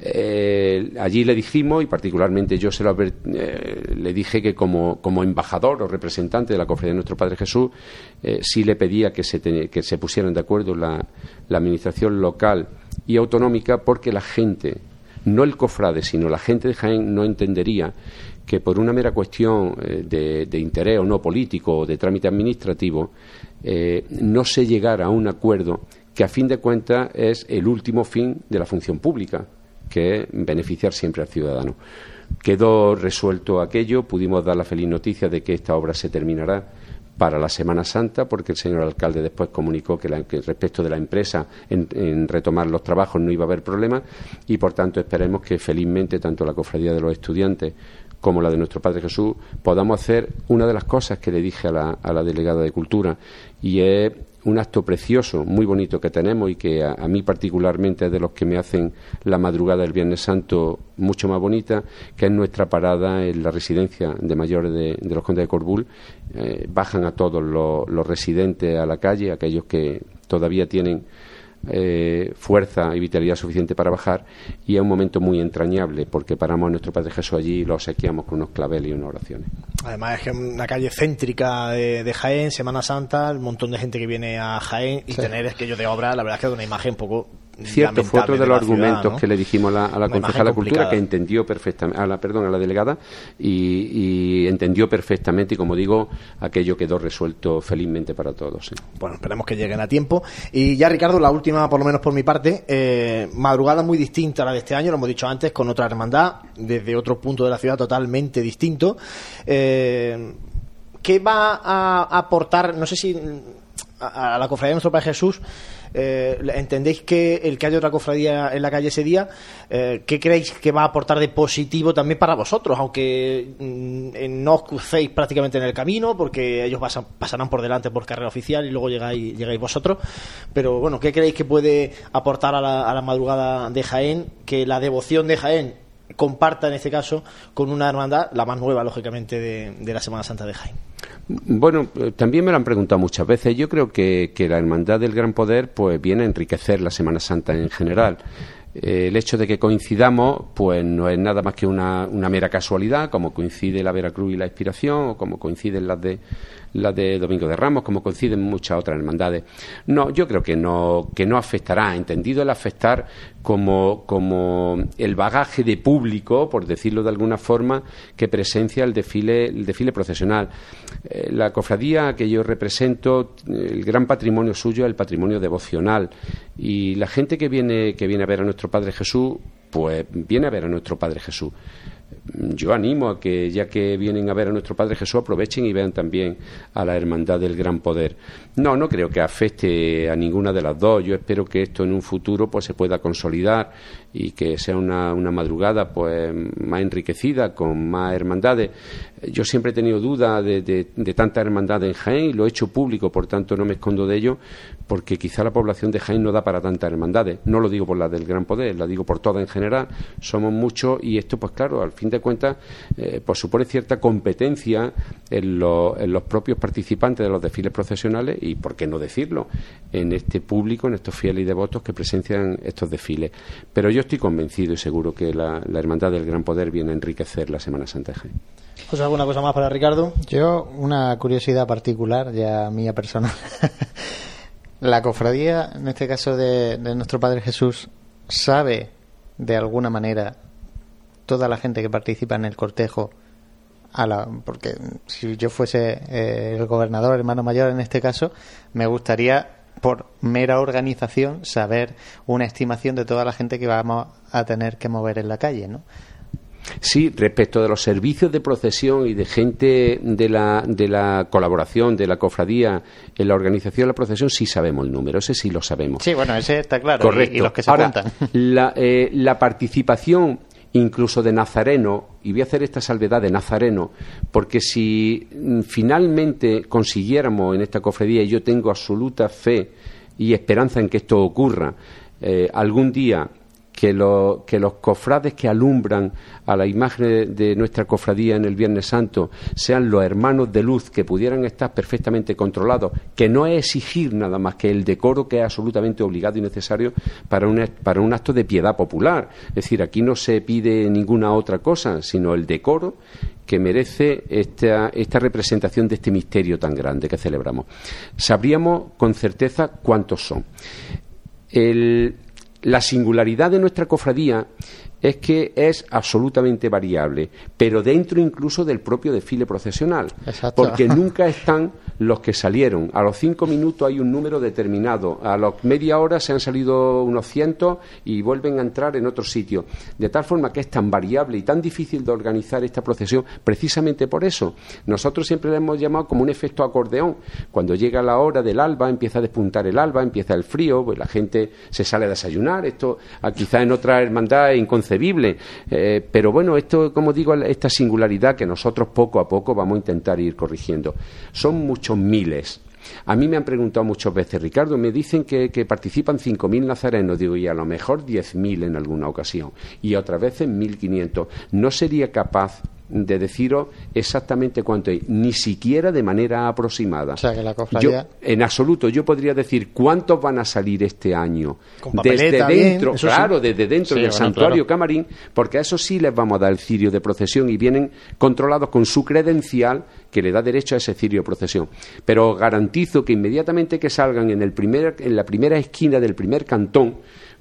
Eh, allí le dijimos, y particularmente yo se lo eh, le dije que como, embajador o representante de la cofradía de nuestro Padre Jesús, eh, sí le pedía que se, que se pusieran de acuerdo la, administración local y autonómica porque la gente, no el cofrade, sino la gente de Jaén no entendería que por una mera cuestión de, de, interés o no político o de trámite administrativo no se llegara a un acuerdo que a fin de cuentas es el último fin de la función pública que beneficiar siempre al ciudadano. Quedó resuelto aquello, pudimos dar la feliz noticia de que esta obra se terminará para la Semana Santa, porque el señor alcalde después comunicó que, respecto de la empresa en, retomar los trabajos no iba a haber problema y por tanto esperemos que felizmente tanto la cofradía de los estudiantes como la de nuestro Padre Jesús, podamos hacer una de las cosas que le dije a la, a la delegada de Cultura, y es un acto precioso, muy bonito que tenemos y que a, mí particularmente es de los que me hacen la madrugada del Viernes Santo mucho más bonita, que es nuestra parada en la residencia de mayores de, los Condes de Corbul. Eh, bajan a todos los residentes a la calle, aquellos que todavía tienen eh, fuerza y vitalidad suficiente para bajar y es un momento muy entrañable porque paramos a nuestro Padre Jesús allí y lo obsequiamos con unos claveles y unas oraciones. Además es que una calle céntrica de, Jaén, Semana Santa, un montón de gente que viene a Jaén y tener es que yo de obra, la verdad es que es una imagen un poco Cierto, fue otro de, los argumentos que le dijimos a la, a la concejala de Cultura, que entendió perfectamente, a la, perdón, a la delegada, y, entendió perfectamente, y como digo, aquello quedó resuelto felizmente para todos. Bueno, esperemos que lleguen a tiempo. Y ya, Ricardo, la última, por lo menos por mi parte, eh, madrugada muy distinta a la de este año, lo hemos dicho antes, con otra hermandad, desde otro punto de la ciudad totalmente distinto. Eh, ¿Qué va a aportar, no sé si a, la cofradía de nuestro Padre Jesús, eh, ¿entendéis que el que haya otra cofradía en la calle ese día, eh, qué creéis que va a aportar de positivo también para vosotros? Aunque mm, no os crucéis prácticamente en el camino, porque ellos pasarán por delante por carrera oficial y luego llegáis, llegáis vosotros. Pero bueno, ¿qué creéis que puede aportar a la, a la madrugada de Jaén? Que la devoción de Jaén comparta en este caso con una hermandad, la más nueva, lógicamente, de, la Semana Santa de Jaén. Bueno, eh, también me lo han preguntado muchas veces. Yo creo que, que la hermandad del Gran Poder pues viene a enriquecer la Semana Santa en general. Eh, el hecho de que coincidamos, pues no es nada más que una, una, mera casualidad, como coincide la Veracruz y la Inspiración, o como coinciden las de las de Domingo de Ramos, como coinciden muchas otras hermandades. No, yo creo que no, que no afectará, entendido el afectar como, como el bagaje de público, por decirlo de alguna forma, que presencia el desfile, el desfile procesional. Eh, la cofradía que yo represento, el gran patrimonio suyo es el patrimonio devocional. Y la gente que viene, que viene a ver a nuestro Padre Jesús, pues viene a ver a nuestro Padre Jesús yo animo a que, ya que vienen a ver a nuestro Padre Jesús, aprovechen y vean también a la Hermandad del Gran Poder. No, no creo que afecte a ninguna de las dos. Yo espero que esto en un futuro pues se pueda consolidar y que sea una, una madrugada pues más enriquecida, con más hermandades. Yo siempre he tenido duda de, de, tanta hermandad en Jaén y lo he hecho público, por tanto no me escondo de ello, porque quizá la población de Jaén no da para tantas hermandades. No lo digo por la del Gran Poder, la digo por toda en general. Somos muchos y esto, pues claro, al fin de cuentas, eh, pues supone cierta competencia en, en los propios participantes de los desfiles procesionales y, por qué no decirlo, en este público, en estos fieles y devotos que presencian estos desfiles. Pero yo estoy convencido y seguro que la, Hermandad del Gran Poder viene a enriquecer la Semana Santa de Jaén. José, ¿alguna cosa más para Ricardo? Yo, una curiosidad particular, ya mía personal. la cofradía, en este caso de, nuestro Padre Jesús, sabe de alguna manera toda la gente que participa en el cortejo a la, porque si yo fuese eh, el gobernador, hermano mayor en este caso, me gustaría por mera organización saber una estimación de toda la gente que vamos a tener que mover en la calle, ¿no? Sí, respecto de los servicios de procesión y de gente de la, de la colaboración, de la cofradía en la organización de la procesión, sí sabemos el número, ese sí lo sabemos. Sí, bueno, ese está claro. Correcto. Y, los que se Ahora, La, eh, la participación incluso de Nazareno, y voy a hacer esta salvedad de Nazareno, porque si mm, finalmente consiguiéramos en esta cofradía, y yo tengo absoluta fe y esperanza en que esto ocurra, eh, algún día que, los cofrades que alumbran a la imagen de, nuestra cofradía en el Viernes Santo sean los hermanos de luz que pudieran estar perfectamente controlados, que no es exigir nada más que el decoro que es absolutamente obligado y necesario para un, para un acto de piedad popular. Es decir, aquí no se pide ninguna otra cosa, sino el decoro que merece esta, esta representación de este misterio tan grande que celebramos. Sabríamos con certeza cuántos son. El, la singularidad de nuestra cofradía es que es absolutamente variable, pero dentro incluso del propio desfile procesional, porque nunca están los que salieron. A los cinco minutos hay un número determinado, a los media hora se han salido unos cientos y vuelven a entrar en otro sitio, de tal forma que es tan variable y tan difícil de organizar esta procesión, precisamente por eso. Nosotros siempre le hemos llamado como un efecto acordeón. Cuando llega la hora del alba, empieza a despuntar el alba, empieza el frío, pues la gente se sale a desayunar. Esto, quizá en otra hermandad inconcebible inconcebible. Eh, pero bueno, esto, como digo, esta singularidad que nosotros poco a poco vamos a intentar ir corrigiendo. Son muchos miles. A mí me han preguntado muchas veces, Ricardo, me dicen que, que participan 5.000 nazarenos, digo, y a lo mejor 10.000 en alguna ocasión, y otras veces 1.500. No sería capaz de deciros exactamente cuánto hay, ni siquiera de manera aproximada. O sea, que la cofradía... en absoluto, yo podría decir cuántos van a salir este año desde dentro, claro, desde dentro del santuario camarín, porque a eso sí les vamos a dar el cirio de procesión y vienen controlados con su credencial que le da derecho a ese cirio de procesión. Pero garantizo que inmediatamente que salgan en, el primer, en la primera esquina del primer cantón,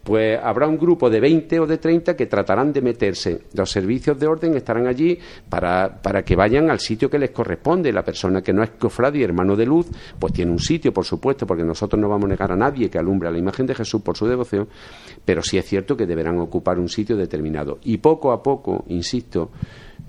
pues habrá un grupo de 20 o de 30 que tratarán de meterse. Los servicios de orden estarán allí para, para que vayan al sitio que les corresponde. La persona que no es cofrade y hermano de luz, pues tiene un sitio, por supuesto, porque nosotros no vamos a negar a nadie que alumbre a la imagen de Jesús por su devoción, pero sí es cierto que deberán ocupar un sitio determinado. Y poco a poco, insisto,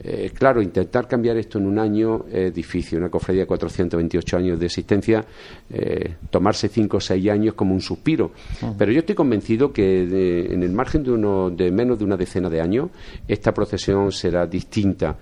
eh, claro, intentar cambiar esto en un año es difícil. Una cofradía de 428 años de existencia, eh, tomarse 5 o 6 años como un suspiro. Pero yo estoy convencido que en el margen de, uno, de menos de una decena de años, esta procesión será distinta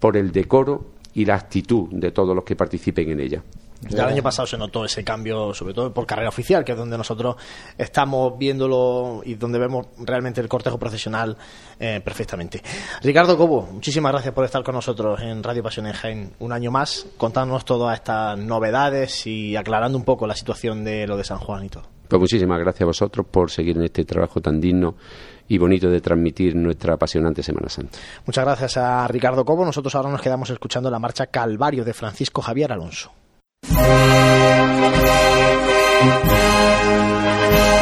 por el decoro y la actitud de todos los que participen en ella. El año pasado se notó ese cambio, sobre todo por carrera oficial, que es donde nosotros estamos viéndolo y donde vemos realmente el cortejo procesional eh, perfectamente. Ricardo Cobo, muchísimas gracias por estar con nosotros en Radio Pasión en Jaén un año más, contándonos todas estas novedades y aclarando un poco la situación de lo de San Juan y todo. Pues muchísimas gracias a vosotros por seguir en este trabajo tan digno y bonito de transmitir nuestra apasionante Semana Santa. Muchas gracias a Ricardo Cobo. Nosotros ahora nos quedamos escuchando la marcha Calvario de Francisco Javier Alonso. Thank you.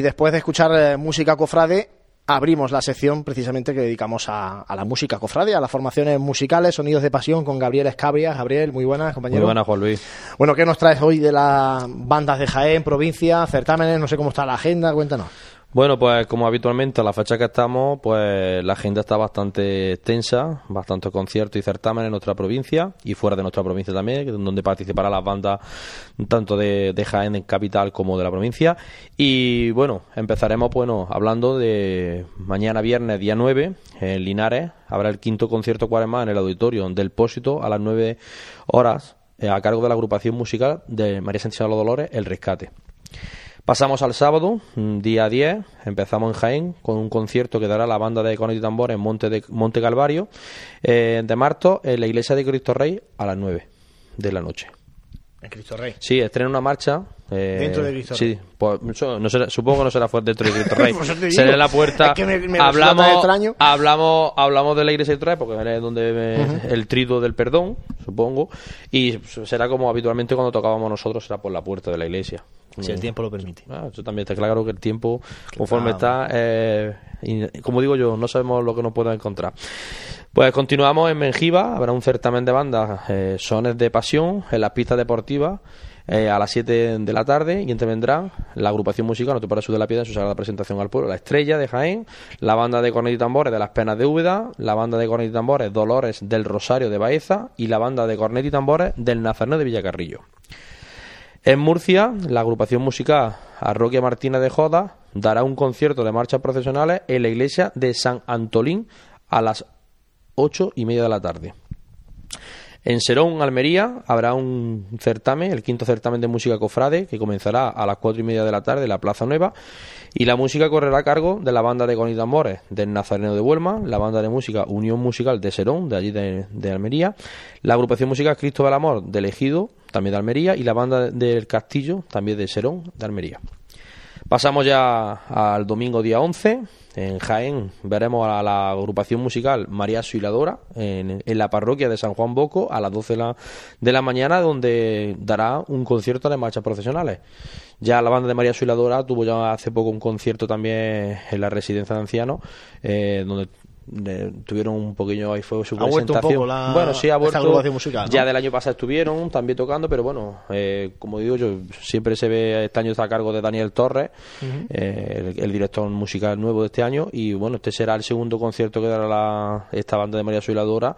Y después de escuchar eh, música cofrade, abrimos la sección precisamente que dedicamos a, a, la música cofrade, a las formaciones musicales, sonidos de pasión con Gabriel Escabria. Gabriel, muy buenas, compañero. Muy buenas, Juan Luis. Bueno, ¿qué nos traes hoy de las bandas de Jaén, provincia, certámenes? No sé cómo está la agenda, cuéntanos. Bueno, pues como habitualmente a la fecha que estamos, pues la agenda está bastante extensa, bastante conciertos y certámenes en nuestra provincia y fuera de nuestra provincia también, donde participarán las bandas tanto de, Jaén en capital como de la provincia. Y bueno, empezaremos bueno hablando de mañana viernes día 9 en Linares, habrá el quinto concierto cuaresma en el auditorio del Pósito a las 9 horas eh, a cargo de la agrupación musical de María Sánchez de los Dolores, El Rescate. Pasamos al sábado, día 10, empezamos en Jaén con un concierto que dará la banda de Conet y Tambor en Monte, de, Monte Calvario eh, de Marto en la iglesia de Cristo Rey a las 9 de la noche. ¿En Cristo Rey? Sí, estrena una marcha. Eh, ¿Dentro de Cristo Rey? Sí, pues, no será, supongo que no será fuera dentro de Cristo Rey. será en la puerta. Es que me, me hablamos, extraño. hablamos, hablamos de la iglesia de Cristo Rey porque es donde uh -huh. el trito del perdón, supongo. Y será como habitualmente cuando tocábamos nosotros, será por la puerta de la iglesia. Si el tiempo lo permite. Ah, eso también está claro que el tiempo, conforme está, eh, y, como digo yo, no sabemos lo que nos pueda encontrar. Pues continuamos en Mengiva, habrá un certamen de bandas, eh, Sones de Pasión, en las pistas deportivas, eh, a las 7 de la tarde, y intervendrán la agrupación musical No te para de la piedra en su sagrada presentación al pueblo, la Estrella de Jaén, la banda de cornet y tambores de las Penas de Úbeda, la banda de cornet y tambores Dolores del Rosario de Baeza y la banda de cornet y tambores del Nazareno de Villacarrillo. En Murcia, la agrupación musical Arroquia Martínez de Joda dará un concierto de marchas procesionales en la iglesia de San Antolín a las ocho y media de la tarde. En Serón, Almería, habrá un certamen, el quinto certamen de música cofrade, que comenzará a las cuatro y media de la tarde en la Plaza Nueva. Y la música correrá a cargo de la banda de Conit Tambores del Nazareno de Huelma, la banda de música Unión Musical de Serón, de allí de, de Almería, la agrupación musical Cristo del Amor del Ejido, también de Almería, y la banda del Castillo, también de Serón, de Almería. Pasamos ya al domingo día 11. En Jaén veremos a la agrupación musical María Suiladora en, en, la parroquia de San Juan Boco a las 12 de la, de la mañana, donde dará un concierto de marchas profesionales. Ya la banda de María Suiladora tuvo ya hace poco un concierto también en la residencia de ancianos, eh, donde de, tuvieron un poquillo ahí fue su ha presentación. Un poco la, bueno, sí, ha vuelto. Musical, ¿no? Ya del año pasado estuvieron también tocando, pero bueno, eh, como digo yo, siempre se ve este año está a cargo de Daniel Torres, uh -huh. eh, el, el, director musical nuevo de este año, y bueno, este será el segundo concierto que dará la, esta banda de María Suiladora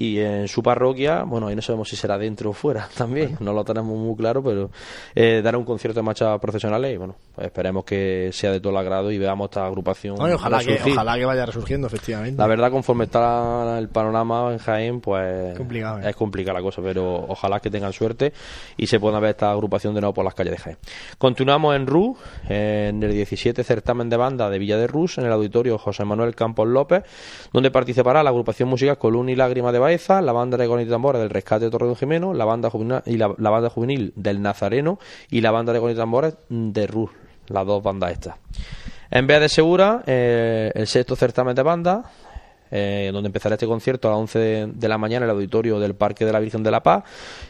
y en su parroquia, bueno, ahí no sabemos si será dentro o fuera también, no lo tenemos muy claro, pero eh, dará un concierto de marchas profesionales y bueno, pues esperemos que sea de todo el agrado y veamos esta agrupación. Bueno, ojalá, que, ojalá que vaya resurgiendo, efectivamente. La verdad, conforme está el panorama en Jaén, pues complicado, ¿eh? es complicada la cosa, pero ojalá que tengan suerte y se pueda ver esta agrupación de nuevo por las calles de Jaén. Continuamos en RU, en el 17 certamen de banda de Villa de Rus, en el auditorio José Manuel Campos López, donde participará la agrupación musical Columna y Lágrima de La banda de Gonit y Tambores del Rescate de Torredón Jimeno, la banda juvenil, y la, banda juvenil del Nazareno y la banda de Gonit y Tambores de Rus, las dos bandas estas. En vez de Segura, eh, el sexto certamen de banda, eh, donde empezará este concierto a las 11 de, la mañana en el auditorio del Parque de la Virgen de la Paz,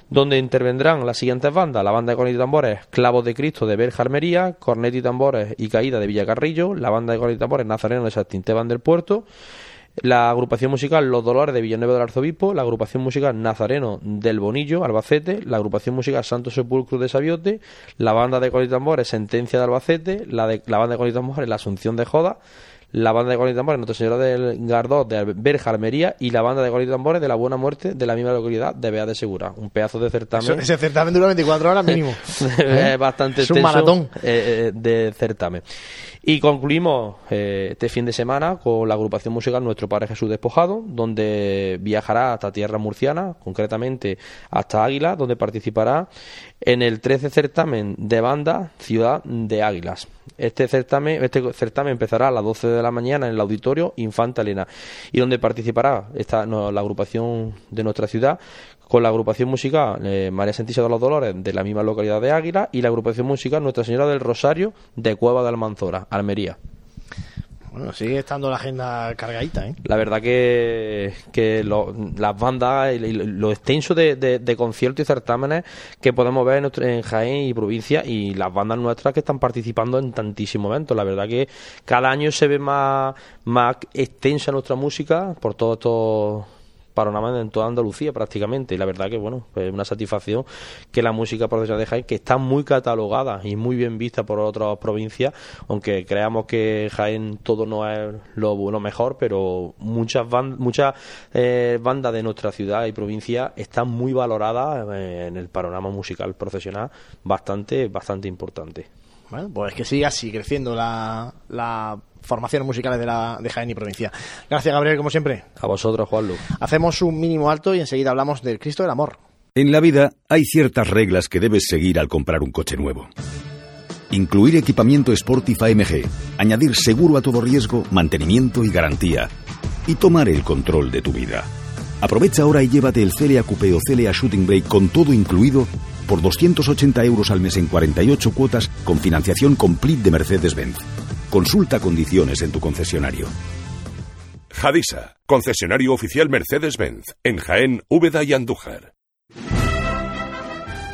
donde intervendrán las siguientes bandas, la banda de cornet y tambores Clavos de Cristo de Berja Almería, Cornet y Tambores y Caída de Villacarrillo, la banda de cornet y tambores Nazareno de Santinteban del Puerto, la agrupación musical Los Dolores de Villanueva del Arzobispo, la agrupación musical Nazareno del Bonillo, Albacete, la agrupación musical Santo Sepulcro de Sabiote, la banda de tambores Sentencia de Albacete, la, de, la banda de cornet y tambores La Asunción de Joda, la banda de cornet y tambores Nuestra Señora del Gardó de Berja Almería y la banda de cornet y tambores de la Buena Muerte de la misma localidad de Bea de Segura. Un pedazo de certamen. Eso, ese certamen dura 24 horas mínimo. ¿Eh? bastante es un maratón eh, de certamen. Y concluimos eh, este fin de semana con la agrupación musical Nuestro Padre Jesús Despojado, donde viajará hasta tierra murciana, concretamente hasta Águila, donde participará en el 13 certamen de banda Ciudad de Águilas. Este certamen, este certamen empezará a las 12 de la mañana en el auditorio Infanta Elena y donde participará esta, no, la agrupación de nuestra ciudad con la agrupación musical eh, María Santísima de los Dolores de la misma localidad de Águila y la agrupación musical Nuestra Señora del Rosario de Cueva de Almanzora, Almería. Bueno, sigue estando la agenda cargadita, ¿eh? La verdad que, que las bandas, lo extenso de, de, conciertos y certámenes que podemos ver en, en, Jaén y provincia y las bandas nuestras que están participando en tantísimos eventos. La verdad que cada año se ve más, más extensa nuestra música por todos estos panorama en toda Andalucía prácticamente. Y la verdad que, bueno, es una satisfacción que la música profesional de Jaén, que está muy catalogada y muy bien vista por otras provincias, aunque creamos que Jaén todo no es lo, mejor, pero muchas, muchas eh, bandas de nuestra ciudad y provincia están muy valoradas eh, en el panorama musical profesional bastante, bastante importante. Bueno, pues que siga así creciendo la, la formaciones musicales de, la, de Jaén y provincia. Gracias, Gabriel, como siempre. A vosotros, Juanlu. Hacemos un mínimo alto y enseguida hablamos del Cristo del Amor. En la vida hay ciertas reglas que debes seguir al comprar un coche nuevo. Incluir equipamiento Sportif AMG, añadir seguro a todo riesgo, mantenimiento y garantía, y tomar el control de tu vida. Aprovecha ahora y llévate el Celia Coupé o Celia Shooting Brake con todo incluido por 280 euros al mes en 48 cuotas con financiación complete de Mercedes-Benz. Consulta condiciones en tu concesionario. Jadisa, concesionario oficial Mercedes-Benz, en Jaén, Úbeda y Andújar.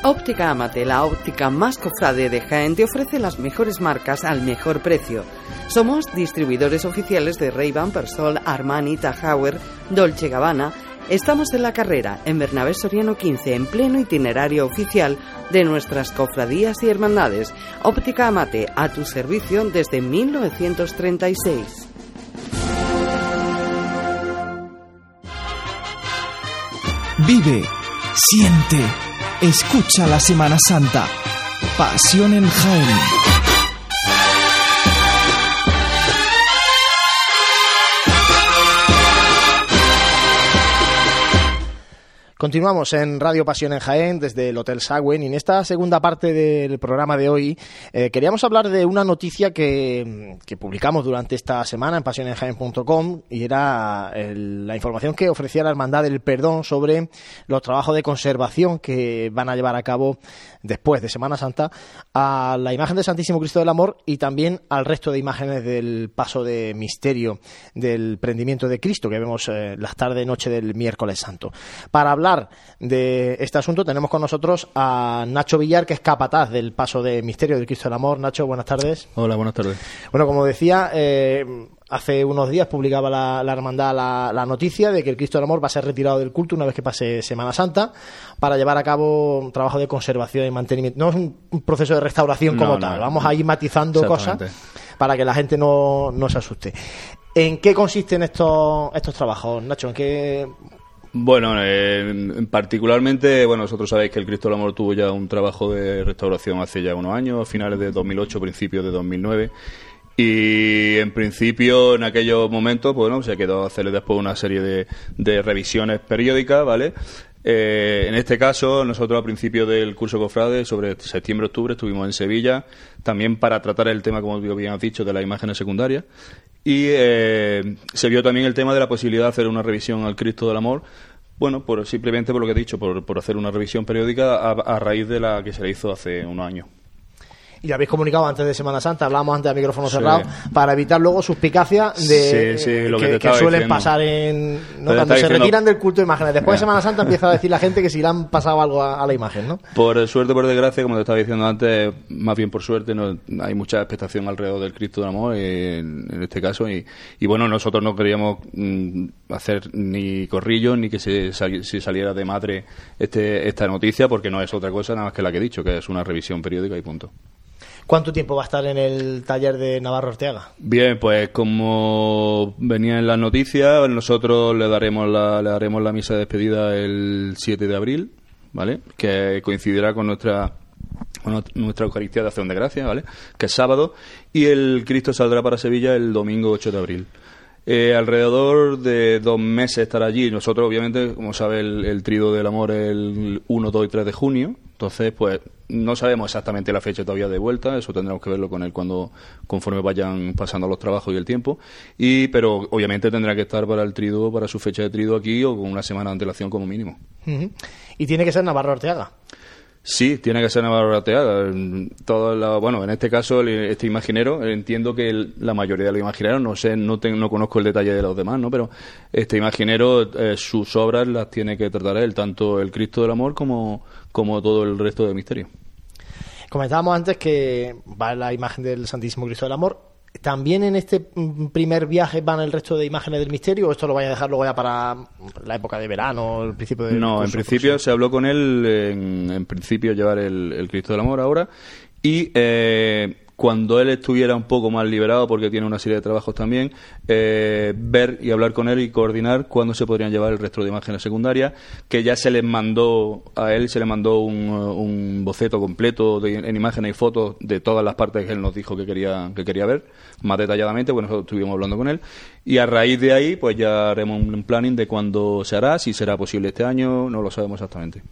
Óptica Amate, la óptica más cofrade de Jaén, te ofrece las mejores marcas al mejor precio. Somos distribuidores oficiales de Ray-Ban, Persol, Armani, Tahauer, Dolce Gabbana Estamos en la carrera, en Bernabé Soriano 15, en pleno itinerario oficial de nuestras cofradías y hermandades. Óptica Amate, a tu servicio desde 1936. Vive, siente, escucha la Semana Santa. Pasión en Jaén. Continuamos en Radio Pasión en Jaén desde el Hotel Sagüen y en esta segunda parte del programa de hoy eh, queríamos hablar de una noticia que, publicamos durante esta semana en pasionenjaén.com y era la información que ofrecía la Hermandad del Perdón sobre los trabajos de conservación que van a llevar a cabo después de Semana Santa a la imagen de Santísimo Cristo del Amor y también al resto de imágenes del paso de misterio del prendimiento de Cristo que vemos eh, las tarde noche del miércoles santo. Para hablar de este asunto tenemos con nosotros a Nacho Villar, que es capataz del paso de Misterio del Cristo del Amor. Nacho, buenas tardes. Hola, buenas tardes. Bueno, como decía, eh, hace unos días publicaba la, hermandad la, noticia de que el Cristo del Amor va a ser retirado del culto una vez que pase Semana Santa para llevar a cabo un trabajo de conservación y mantenimiento. No es un, proceso de restauración como tal, vamos a ir matizando cosas para que la gente no, no se asuste. ¿En qué consisten estos, estos trabajos, Nacho? ¿En qué bueno, eh, particularmente, bueno, vosotros sabéis que el Cristo del Amor tuvo ya un trabajo de restauración hace ya unos años, finales de 2008, principios de 2009. Y en principio, en aquellos momentos, bueno, se quedó hacerle después una serie de, de revisiones periódicas, ¿vale? Eh, en este caso, nosotros a principio del curso Cofrade, sobre septiembre-octubre, estuvimos en Sevilla, también para tratar el tema, como bien has dicho, de las imágenes secundarias. Y eh, se vio también el tema de la posibilidad de hacer una revisión al Cristo del Amor, bueno, por, simplemente por lo que he dicho, por, por hacer una revisión periódica a, a raíz de la que se le hizo hace unos años y lo habéis comunicado antes de Semana Santa, hablábamos antes de micrófono cerrado, para evitar luego suspicacias de, que, suelen pasar en cuando se retiran del culto de imágenes. Después de Semana Santa empieza a decir la gente que si le han pasado algo a, la imagen, ¿no? Por suerte, por desgracia, como te estaba diciendo antes, más bien por suerte, no, hay mucha expectación alrededor del Cristo del Amor en, este caso y, bueno, nosotros no queríamos mm, hacer ni corrillo ni que se, se saliera de madre este, esta noticia porque no es otra cosa nada más que la que he dicho, que es una revisión periódica y punto. ¿Cuánto tiempo va a estar en el taller de Navarro Orteaga? Bien, pues como venía en las noticias, nosotros le daremos la, le daremos la misa de despedida el 7 de abril, ¿vale? Que coincidirá con nuestra nuestra Eucaristía de Acción de Gracia, ¿vale? Que es sábado, y el Cristo saldrá para Sevilla el domingo 8 de abril. Eh, alrededor de dos meses estará allí. Nosotros, obviamente, como sabe, el, el Trido del Amor el 1, 2 y 3 de junio. Entonces, pues no sabemos exactamente la fecha todavía de vuelta, eso tendremos que verlo con él cuando conforme vayan pasando los trabajos y el tiempo. Y pero obviamente tendrá que estar para el trido, para su fecha de trido aquí o con una semana de antelación como mínimo. Y tiene que ser Navarro Orteaga. Sí, tiene que ser navarrateada. Todo la, bueno, en este caso, este imaginero, entiendo que la mayoría de los imagineros, no sé, no, no conozco el detalle de los demás, ¿no? Pero este imaginero, eh, sus obras las tiene que tratar él, tanto el Cristo del Amor como, como todo el resto del misterio. Comentábamos antes que va la imagen del Santísimo Cristo del Amor ¿También en este primer viaje van el resto de imágenes del misterio o esto lo vaya a dejar luego ya para la época de verano, el principio de No, en principio se habló con él, en, principio llevar el, el, Cristo del Amor ahora y eh, cuando él estuviera un poco más liberado, porque tiene una serie de trabajos también, eh, ver y hablar con él y coordinar cuándo se podrían llevar el resto de imágenes secundarias, que ya se les mandó a él, se le mandó un, boceto completo en imágenes y fotos de todas las partes que él nos dijo que quería, que quería ver, más detalladamente, bueno, nosotros estuvimos hablando con él, y a raíz de ahí, pues ya haremos un planning de cuándo se hará, si será posible este año, no lo sabemos exactamente.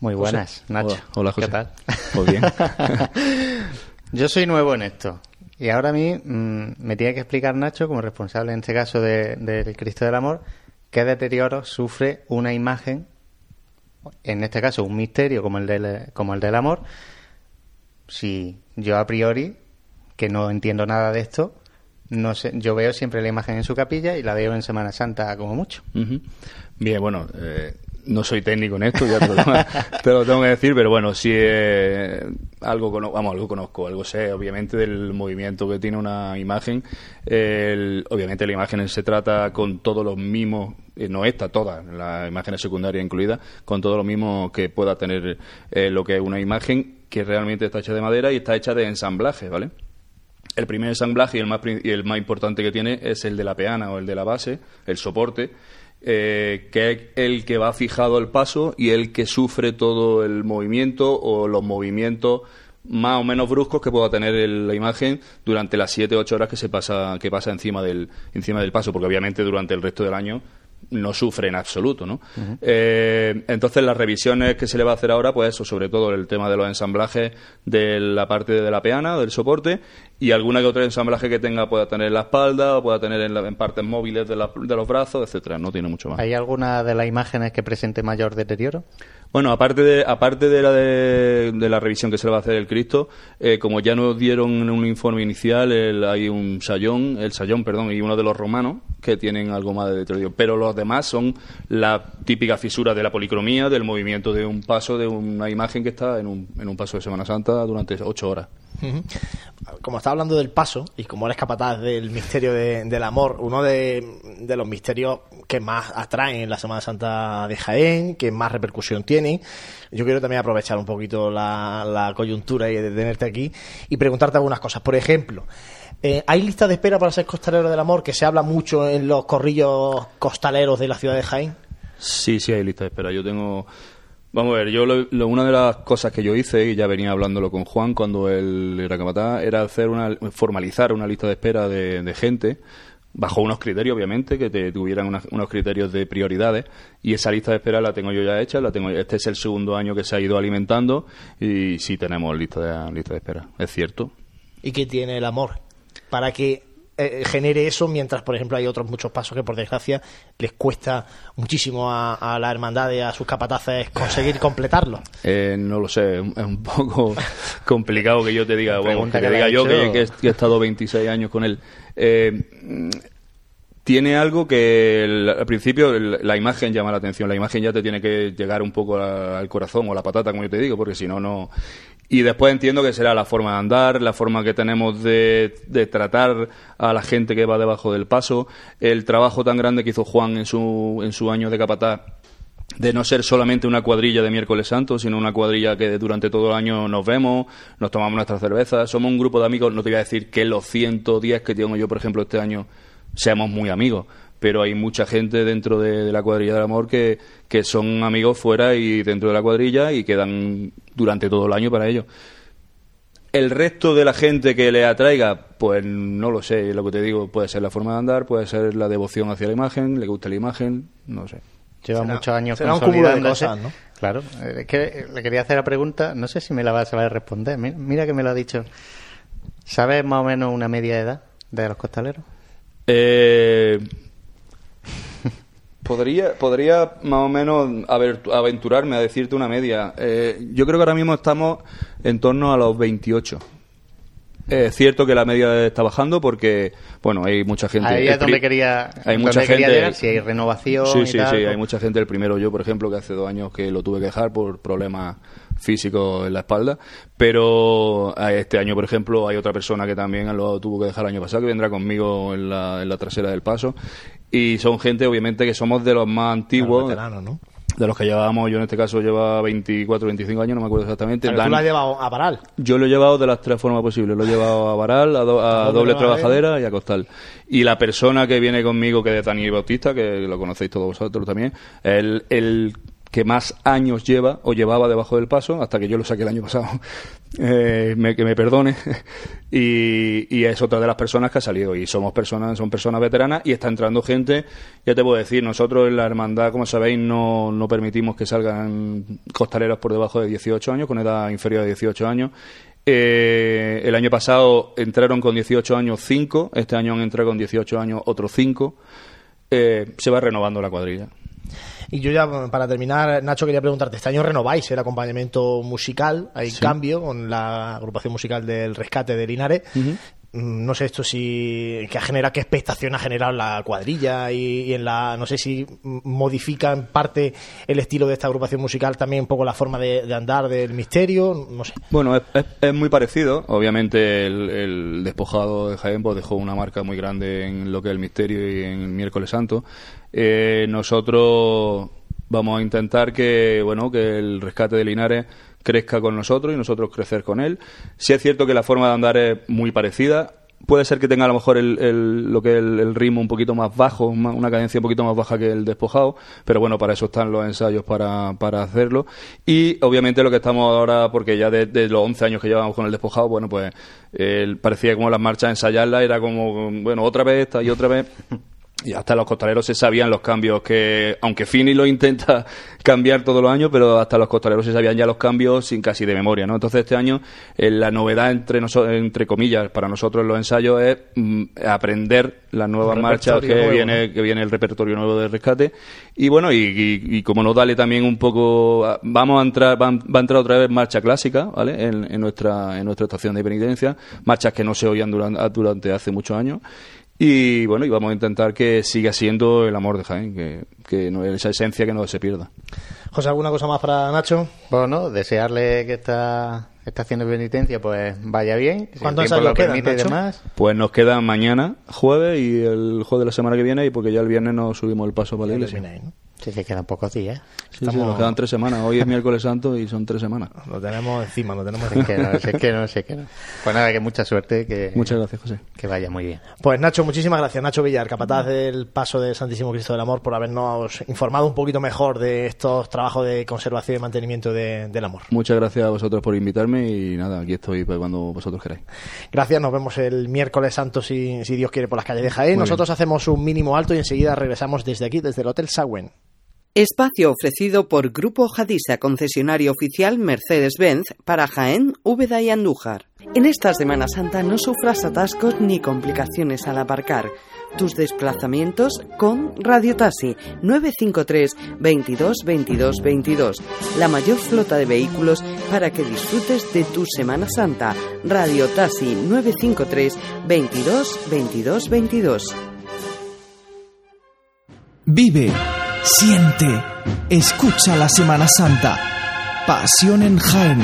Muy buenas, Nacho. Hola, José. ¿Qué tal? Muy bien. Yo soy nuevo en esto. Y ahora a mí mm, me tiene que explicar Nacho, como responsable en este caso del de, Cristo del Amor, qué deterioro sufre una imagen, en este caso un misterio como el del, como el del amor, si yo a priori, que no entiendo nada de esto, no sé, yo veo siempre la imagen en su capilla y la veo en Semana Santa como mucho. Bien, bueno, eh, no soy técnico en esto, ya te lo, tengo que decir, pero bueno, sí eh, algo, vamos, algo conozco, algo sé, obviamente, del movimiento que tiene una imagen. obviamente la imagen se trata con todos los mismos, eh, no esta, toda, la imagen secundaria incluida, con todo lo mismo que pueda tener eh, lo que es una imagen que realmente está hecha de madera y está hecha de ensamblaje, ¿vale? El primer ensamblaje y el más, y el más importante que tiene es el de la peana o el de la base, el soporte, eh, que es el que va fijado el paso y el que sufre todo el movimiento o los movimientos más o menos bruscos que pueda tener la imagen durante las 7 o 8 horas que se pasa que pasa encima del encima del paso porque obviamente durante el resto del año no sufre en absoluto, ¿no? Eh, entonces las revisiones que se le va a hacer ahora, pues eso, sobre todo el tema de los ensamblajes de la parte de la peana, del soporte, y alguna que otra ensamblaje que tenga pueda tener en la espalda o pueda tener en, partes móviles de, de, los brazos, etcétera. No tiene mucho más. ¿Hay alguna de las imágenes que presente mayor deterioro? Bueno, aparte de, aparte de la de, la revisión que se le va a hacer el Cristo, eh, como ya nos dieron en un informe inicial, hay un sayón, el sayón, perdón, y uno de los romanos que tienen algo más de deterioro. Pero los demás son la típica fisura de la policromía, del movimiento de un paso, de una imagen que está en un, en un paso de Semana Santa durante ocho horas. Como está hablando del paso y como eres capataz del misterio del amor, uno de, los misterios que más atraen en la Semana Santa de Jaén, que más repercusión tiene, yo quiero también aprovechar un poquito la, coyuntura y de tenerte aquí y preguntarte algunas cosas. Por ejemplo, eh, ¿hay listas de espera para ser costalero del amor que se habla mucho en los corrillos costaleros de la ciudad de Jaén? Sí, sí hay listas de espera. Yo tengo Vamos a ver, yo una de las cosas que yo hice, y ya venía hablándolo con Juan cuando él era capataz, era hacer una, formalizar una lista de espera de, gente, bajo unos criterios, obviamente, que te tuvieran unos criterios de prioridades, y esa lista de espera la tengo yo ya hecha, la tengo este es el segundo año que se ha ido alimentando, y sí tenemos lista de, lista de espera, es cierto. ¿Y qué tiene el amor? Para que eh, genere eso, mientras, por ejemplo, hay otros muchos pasos que, por desgracia, les cuesta muchísimo a, la hermandad y a sus capataces conseguir completarlo. Eh, no lo sé, es un poco complicado que yo te diga, bueno, que, diga yo que, he estado 26 años con él. Eh, tiene algo que al principio la imagen llama la atención, la imagen ya te tiene que llegar un poco al corazón o la patata, como yo te digo, porque si no, no, y después entiendo que será la forma de andar, la forma que tenemos de, tratar a la gente que va debajo del paso, el trabajo tan grande que hizo Juan en su, en su año de capataz de no ser solamente una cuadrilla de miércoles santo, sino una cuadrilla que durante todo el año nos vemos, nos tomamos nuestras cervezas, somos un grupo de amigos, no te voy a decir que los 110 que tengo yo, por ejemplo, este año, seamos muy amigos, pero hay mucha gente dentro de, la cuadrilla del amor que, que, son amigos fuera y dentro de la cuadrilla y quedan durante todo el año para ello. El resto de la gente que le atraiga, pues no lo sé, lo que te digo, puede ser la forma de andar, puede ser la devoción hacia la imagen, le gusta la imagen, no sé. Lleva muchos años será un cúmulo de cosas, ¿no? Claro, es que le quería hacer la pregunta, no sé si me la vas a saber responder, mira que me lo ha dicho. ¿Sabes más o menos una media edad de los costaleros? Eh, Podría, podría más o menos aventurarme a decirte una media. Eh, yo creo que ahora mismo estamos en torno a los 28. Es cierto que la media está bajando porque, bueno, hay mucha gente. Ahí es donde quería, hay mucha gente. si hay renovación. Sí, sí, sí. Hay mucha gente. El primero, yo, por ejemplo, que hace dos años que lo tuve que dejar por problemas físicos en la espalda. Pero este año, por ejemplo, hay otra persona que también lo tuvo que dejar el año pasado, que vendrá conmigo en la, en la trasera del paso y son gente, obviamente, que somos de los más antiguos. De los que llevábamos, yo en este caso lleva 24, 25 años, no me acuerdo exactamente. ¿Pero tú lo has llevado a Baral? Yo lo he llevado de las tres formas posibles. Lo he llevado a Baral, a, doble, trabajadera y a Costal. Y la persona que viene conmigo, que es Dani Bautista, que lo conocéis todos vosotros también, el, el que más años lleva o llevaba debajo del paso, hasta que yo lo saqué el año pasado, eh, que me perdone, y, es otra de las personas que ha salido. Y somos personas, son personas veteranas y está entrando gente, ya te puedo decir, nosotros en la hermandad, como sabéis, no, no permitimos que salgan costaleros por debajo de 18 años, con edad inferior a 18 años. Eh, el año pasado entraron con 18 años 5, este año han entrado con 18 años otros 5. Eh, se va renovando la cuadrilla. Y yo ya, para terminar, Nacho, quería preguntarte, este año renováis el acompañamiento musical, hay cambio con la agrupación musical del Rescate de Linares. No sé esto si que genera qué expectación ha generado la cuadrilla y, en la no sé si modifica en parte el estilo de esta agrupación musical también un poco la forma de, andar del misterio no sé. Bueno es, muy parecido. Obviamente el, despojado de Jaén pues, dejó una marca muy grande en lo que es el misterio y en el miércoles santo. Eh, nosotros vamos a intentar que bueno que el rescate de Linares crezca con nosotros y nosotros crecer con él. Si es cierto que la forma de andar es muy parecida. Puede ser que tenga a lo mejor el, lo que el, ritmo un poquito más bajo, una cadencia un poquito más baja que el despojado, pero bueno, para eso están los ensayos para, para hacerlo. Y obviamente lo que estamos ahora, porque ya desde los 11 años que llevamos con el despojado, bueno, pues parecía como las marchas ensayarlas, era como, bueno, otra vez esta y otra vez. y hasta los costaleros se sabían los cambios que, aunque Fini lo intenta cambiar todos los años, pero hasta los costaleros se sabían ya los cambios sin casi de memoria, ¿no? Entonces este año eh, la novedad entre entre comillas para nosotros en los ensayos es mm, aprender las nuevas marchas que viene que viene el repertorio nuevo de rescate y bueno y, como nos dale también un poco vamos a entrar va, a entrar otra vez marcha clásica, ¿vale? En, nuestra en nuestra estación de penitencia, marchas que no se oían durante, durante hace muchos años y bueno, y vamos a intentar que siga siendo el amor de Jaén, que, que no, esa esencia que no se pierda. José, ¿alguna cosa más para Nacho? Bueno, desearle que esta estación de penitencia pues vaya bien. ¿Cuántos años lo quedan, Nacho? Demás. Pues nos quedan mañana, jueves y el jueves de la semana que viene, y porque ya el viernes nos subimos el paso para la iglesia. Sí, que quedan pocos días. Sí, nos quedan tres semanas. Hoy es miércoles santo y son tres semanas. Lo tenemos encima, lo tenemos encima. que no, sé que no, sé que no. Pues nada, que mucha suerte. que Muchas gracias, José. Que vaya muy bien. Pues Nacho, muchísimas gracias. Nacho Villar, capataz del paso del Santísimo Cristo del Amor, por habernos informado un poquito mejor de estos trabajos de conservación y mantenimiento del amor. Muchas gracias a vosotros por invitarme y nada, aquí estoy pues, cuando vosotros queráis. Gracias, nos vemos el miércoles santo si, si Dios quiere por las calles de Jaén. Nosotros hacemos un mínimo alto y enseguida regresamos desde aquí, desde el Hotel Sagüen. Espacio ofrecido por Grupo Jadisa, concesionario oficial Mercedes-Benz para Jaén, Úbeda y Andújar. En esta Semana Santa no sufras atascos ni complicaciones al aparcar. Tus desplazamientos con Radio Taxi 953 22 22 22. La mayor flota de vehículos para que disfrutes de tu Semana Santa. Radio Taxi 953 22 22 22. Vive Siente, escucha la Semana Santa. Pasión en Jaén.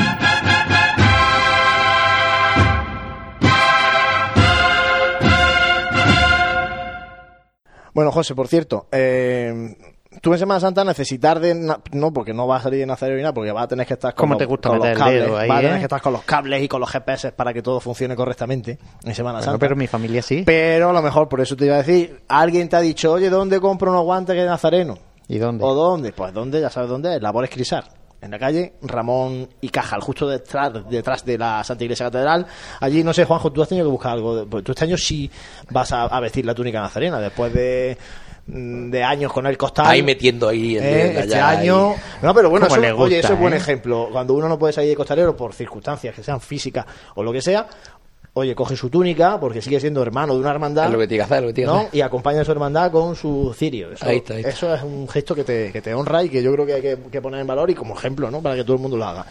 Bueno, José, por cierto, eh, tú en Semana Santa necesitar de no porque no vas a salir de Nazareno ni nada porque vas a tener que estar con, los, te gusta los cables vas a tener eh? que estar con los cables y con los GPS para que todo funcione correctamente en Semana Santa pero mi familia sí pero a lo mejor por eso te iba a decir alguien te ha dicho oye ¿dónde compro unos guantes que de Nazareno? ¿Y dónde? ¿O dónde? Pues dónde, ya sabes dónde es, Labores Crisar. En la calle Ramón y Cajal, justo detrás, detrás de la Santa Iglesia Catedral. Allí, no sé, Juanjo, tú has tenido que buscar algo. Pues tú este año sí vas a, vestir la túnica nazarena, después de mm, de años con el costal. Ahí metiendo ahí el ¿Eh? Este año. No, pero bueno, eso, oye, eso es buen ¿eh? ejemplo. Cuando uno no puede salir de costalero por circunstancias que sean físicas o lo que sea, oye, coge su túnica, porque sigue siendo hermano de una hermandad. Es lo que que hacer, lo que tiene que ¿no? Y acompaña a su hermandad con su cirio. Eso, Ahí está, ahí está. eso es un gesto que te, que te honra y que yo creo que hay que, que poner en valor y como ejemplo, ¿no? Para que todo el mundo lo haga.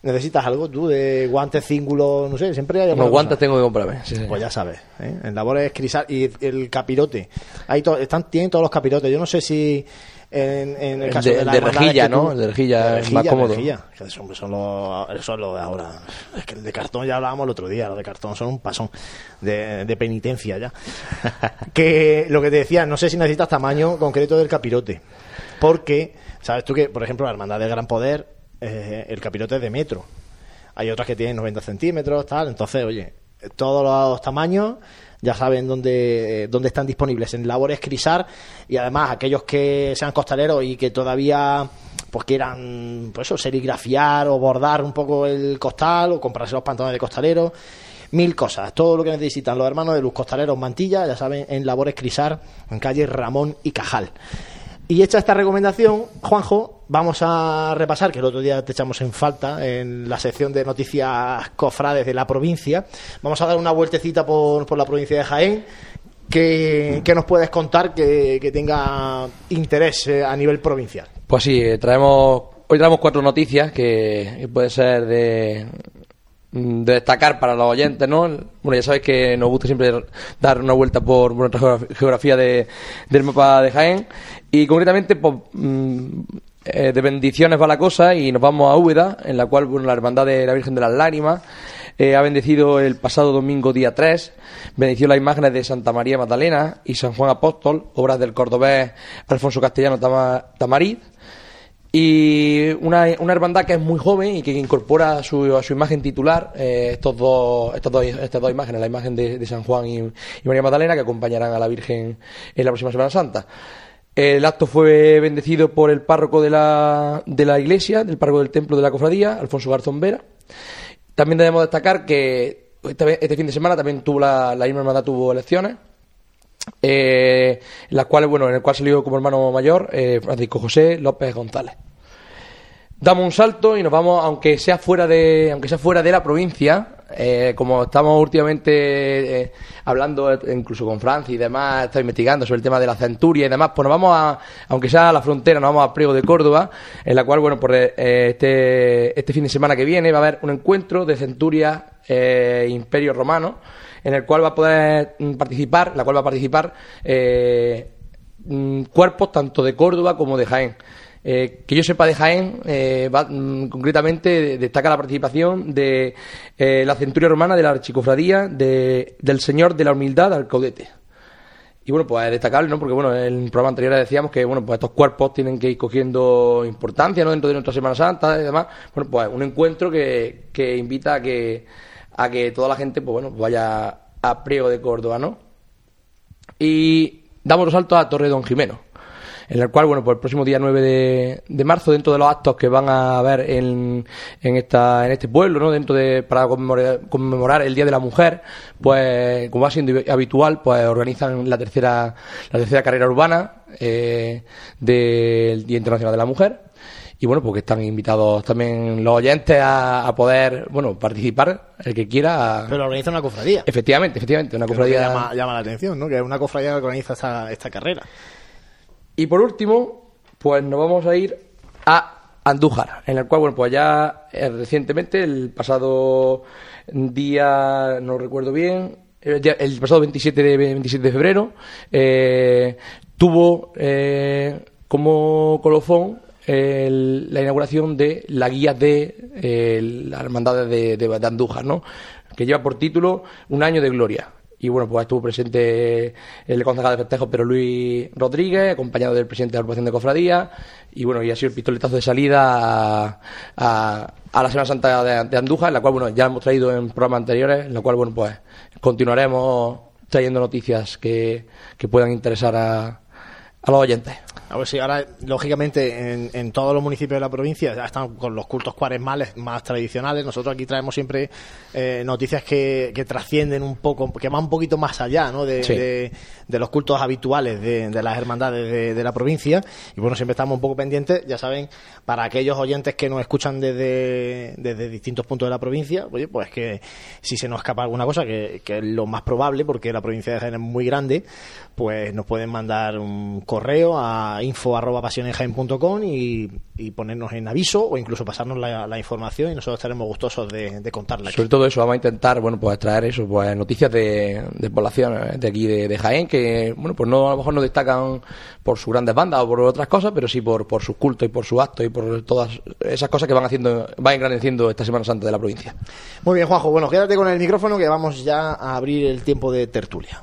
¿Necesitas algo tú de guantes, cíngulos? No sé, siempre hay Unos guantes cosa. tengo que comprarme. sí, sí. Pues ya sabes, ¿eh? en labores crisal y el capirote. Ahí to- están, tienen todos los capirotes. Yo no sé si en, en el caso de- de, la de rejilla, ¿no? El de rejilla es más cómodo. rejilla. Que hombre, son los, eso es lo de ahora. Es que el de cartón ya hablábamos el otro día. Los de cartón son un pasón de, de penitencia ya. que lo que te decía, no sé si necesitas tamaño concreto del capirote. Porque, sabes tú que, por ejemplo, la hermandad del Gran Poder, eh, el capirote es de metro. Hay otras que tienen 90 centímetros, tal. Entonces, oye, todos los tamaños ya saben dónde, dónde están disponibles. En labores crisar y además aquellos que sean costaleros y que todavía pues quieran pues eso, serigrafiar o bordar un poco el costal o comprarse los pantalones de costalero mil cosas, todo lo que necesitan los hermanos de Luz Costaleros Mantilla, ya saben, en labores crisar en calle Ramón y Cajal y hecha esta recomendación, Juanjo, vamos a repasar, que el otro día te echamos en falta en la sección de noticias cofrades de la provincia. Vamos a dar una vueltecita por, por la provincia de Jaén. que nos puedes contar que, que tenga interés eh, a nivel provincial? Pues sí, eh, traemos, hoy traemos cuatro noticias que, puede ser de, de destacar para los oyentes, ¿no? Bueno, ya sabéis que nos gusta siempre dar una vuelta por nuestra geograf- geografía de, del mapa de Jaén y concretamente pues, mm, eh, de bendiciones va la cosa y nos vamos a Úbeda, en la cual bueno, la Hermandad de la Virgen de las Lágrimas eh, ha bendecido el pasado domingo día 3, bendició las imágenes de Santa María Magdalena y San Juan Apóstol, obras del cordobés Alfonso Castellano Tama- Tamariz, y una, una hermandad que es muy joven y que incorpora a su, a su imagen titular eh, estos dos, estas, dos, estas dos imágenes, la imagen de, San Juan y María Magdalena, que acompañarán a la Virgen en la próxima Semana Santa. El acto fue bendecido por el párroco de la, de la iglesia, del párroco del templo de la cofradía, Alfonso Garzón Vera. También debemos destacar que esta vez- este fin de semana también tuvo la, la misma hermandad tuvo elecciones eh, las cuales, bueno, en el cual salió como hermano mayor eh, Francisco José López González. Damos un salto y nos vamos, aunque sea fuera de, aunque sea fuera de la provincia, eh, como estamos últimamente eh, hablando incluso con Francia y demás, está investigando sobre el tema de la centuria y demás, pues nos vamos a, aunque sea a la frontera, nos vamos a Priego de Córdoba, en la cual, bueno, por eh, este, este fin de semana que viene va a haber un encuentro de centuria eh, Imperio Romano, en el cual va a poder mm, participar, la cual va a participar eh, mm, cuerpos tanto de Córdoba como de Jaén. Eh, que yo sepa de Jaén, eh, va- mm, concretamente destaca la participación de eh, la centuria romana de la archicofradía de- del Señor de la Humildad al Caudete. Y bueno, pues es destacable, ¿no? Porque bueno, en el programa anterior decíamos que bueno, pues estos cuerpos tienen que ir cogiendo importancia, ¿no? Dentro de nuestra Semana Santa y demás. Bueno, pues un encuentro que, que invita a que a que toda la gente, pues bueno, vaya a Priego de Córdoba, ¿no? Y damos los saltos a Torre Don Jimeno, en el cual, bueno, pues el próximo día 9 de, de marzo, dentro de los actos que van a haber en, en, esta, en este pueblo, ¿no? Dentro de, para conmemorar, conmemorar el Día de la Mujer, pues, como va siendo habitual, pues organizan la tercera, la tercera carrera urbana eh, del Día Internacional de la Mujer. Y bueno, porque están invitados también los oyentes a, a poder, bueno, participar, el que quiera. a- Pero organiza una cofradía. Efectivamente, efectivamente, una que cofradía. llama, llama la atención, ¿no? Que es una cofradía que organiza esta, esta carrera. Y por último, pues nos vamos a ir a Andújar, en el cual, bueno, pues ya eh, recientemente, el pasado día, no recuerdo bien, el, día- el pasado 27 de, 27 de febrero, eh, tuvo eh, como colofón el- la inauguración de la guía de eh, la hermandad de, de- de Andújar, ¿no? que lleva por título Un año de gloria. Y bueno, pues estuvo presente el concejal de festejos, pero Luis Rodríguez, acompañado del presidente de la Agrupación de Cofradía, y bueno, y ha sido el pistoletazo de salida a, a- a la Semana Santa de, de Andújar, la cual, bueno, ya hemos traído en programas anteriores, en la cual, bueno, pues continuaremos trayendo noticias que, que puedan interesar a, a los oyentes. A ver si ahora, lógicamente, en, en, todos los municipios de la provincia ya están con los cultos cuaresmales más tradicionales. Nosotros aquí traemos siempre eh, noticias que, que, trascienden un poco, que van un poquito más allá ¿no? de, sí. de, de, los cultos habituales de, de las hermandades de, la provincia. Y bueno, siempre estamos un poco pendientes, ya saben, para aquellos oyentes que nos escuchan desde, desde distintos puntos de la provincia, oye, pues que si se nos escapa alguna cosa, que, que es lo más probable, porque la provincia de Jaén es muy grande, pues nos pueden mandar un correo a info arroba pasionenjaen.com y, y ponernos en aviso o incluso pasarnos la, la información y nosotros estaremos gustosos de, de contarla. Sobre todo eso, vamos a intentar, bueno, pues traer eso, pues noticias de, de población de aquí de, de, Jaén que, bueno, pues no a lo mejor no destacan por sus grandes bandas o por otras cosas, pero sí por, por sus cultos y por su acto y por todas esas cosas que van haciendo, van engrandeciendo esta Semana Santa de la provincia. Muy bien, Juanjo, bueno, quédate con el micrófono que vamos ya a abrir el tiempo de tertulia.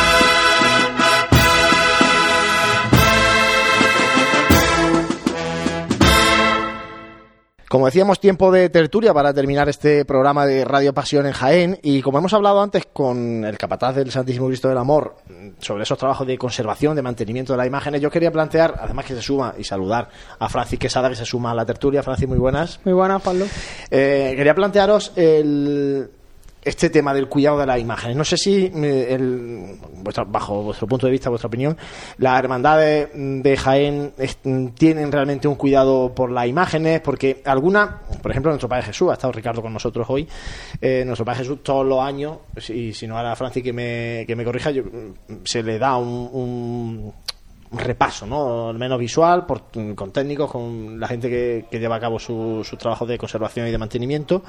Como decíamos, tiempo de tertulia para terminar este programa de Radio Pasión en Jaén. Y como hemos hablado antes con el capataz del Santísimo Cristo del Amor sobre esos trabajos de conservación, de mantenimiento de las imágenes, yo quería plantear, además que se suma y saludar a Francis Quesada, que se suma a la tertulia. Francis, muy buenas. Muy buenas, Pablo. Eh, quería plantearos el, este tema del cuidado de las imágenes. No sé si, el, vuestra, bajo vuestro punto de vista, vuestra opinión, las hermandades de Jaén tienen realmente un cuidado por las imágenes, porque alguna, por ejemplo, nuestro Padre Jesús, ha estado Ricardo con nosotros hoy, eh, nuestro Padre Jesús todos los años, y si no ahora Francis que me, que me corrija, yo, se le da un, un un repaso, ¿no? Al menos visual, por, con técnicos, con la gente que, que lleva a cabo sus su trabajos de conservación y de mantenimiento.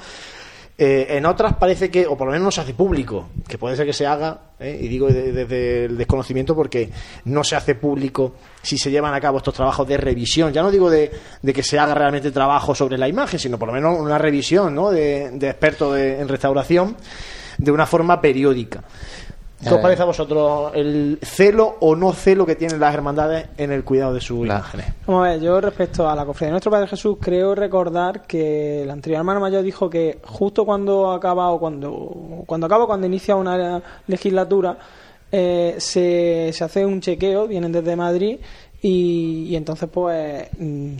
Eh, en otras parece que, o por lo menos no se hace público, que puede ser que se haga, ¿eh? y digo desde de, de el desconocimiento porque no se hace público si se llevan a cabo estos trabajos de revisión. Ya no digo de, de que se haga realmente trabajo sobre la imagen, sino por lo menos una revisión ¿no? de expertos en restauración de una forma periódica. ¿Qué os parece a vosotros el celo o no celo que tienen las hermandades en el cuidado de sus imágenes? Vamos a ver, yo respecto a la cofradía de nuestro Padre Jesús, creo recordar que el anterior hermano mayor dijo que justo cuando acaba o cuando, cuando acaba, cuando inicia una legislatura, eh, se, se hace un chequeo, vienen desde Madrid y, y, entonces pues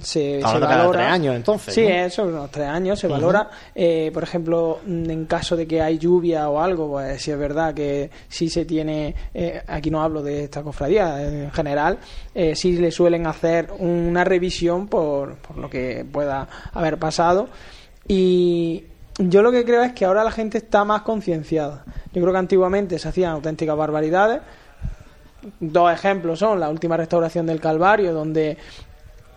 se, Ahora se valora. tres años entonces sí ¿no? eso unos tres años se valora. Eh, por ejemplo en caso de que hay lluvia o algo pues si es verdad que sí se tiene eh, aquí no hablo de esta cofradía en general eh, sí le suelen hacer una revisión por, por lo que pueda haber pasado. Y yo lo que creo es que ahora la gente está más concienciada. Yo creo que antiguamente se hacían auténticas barbaridades dos ejemplos son la última restauración del Calvario, donde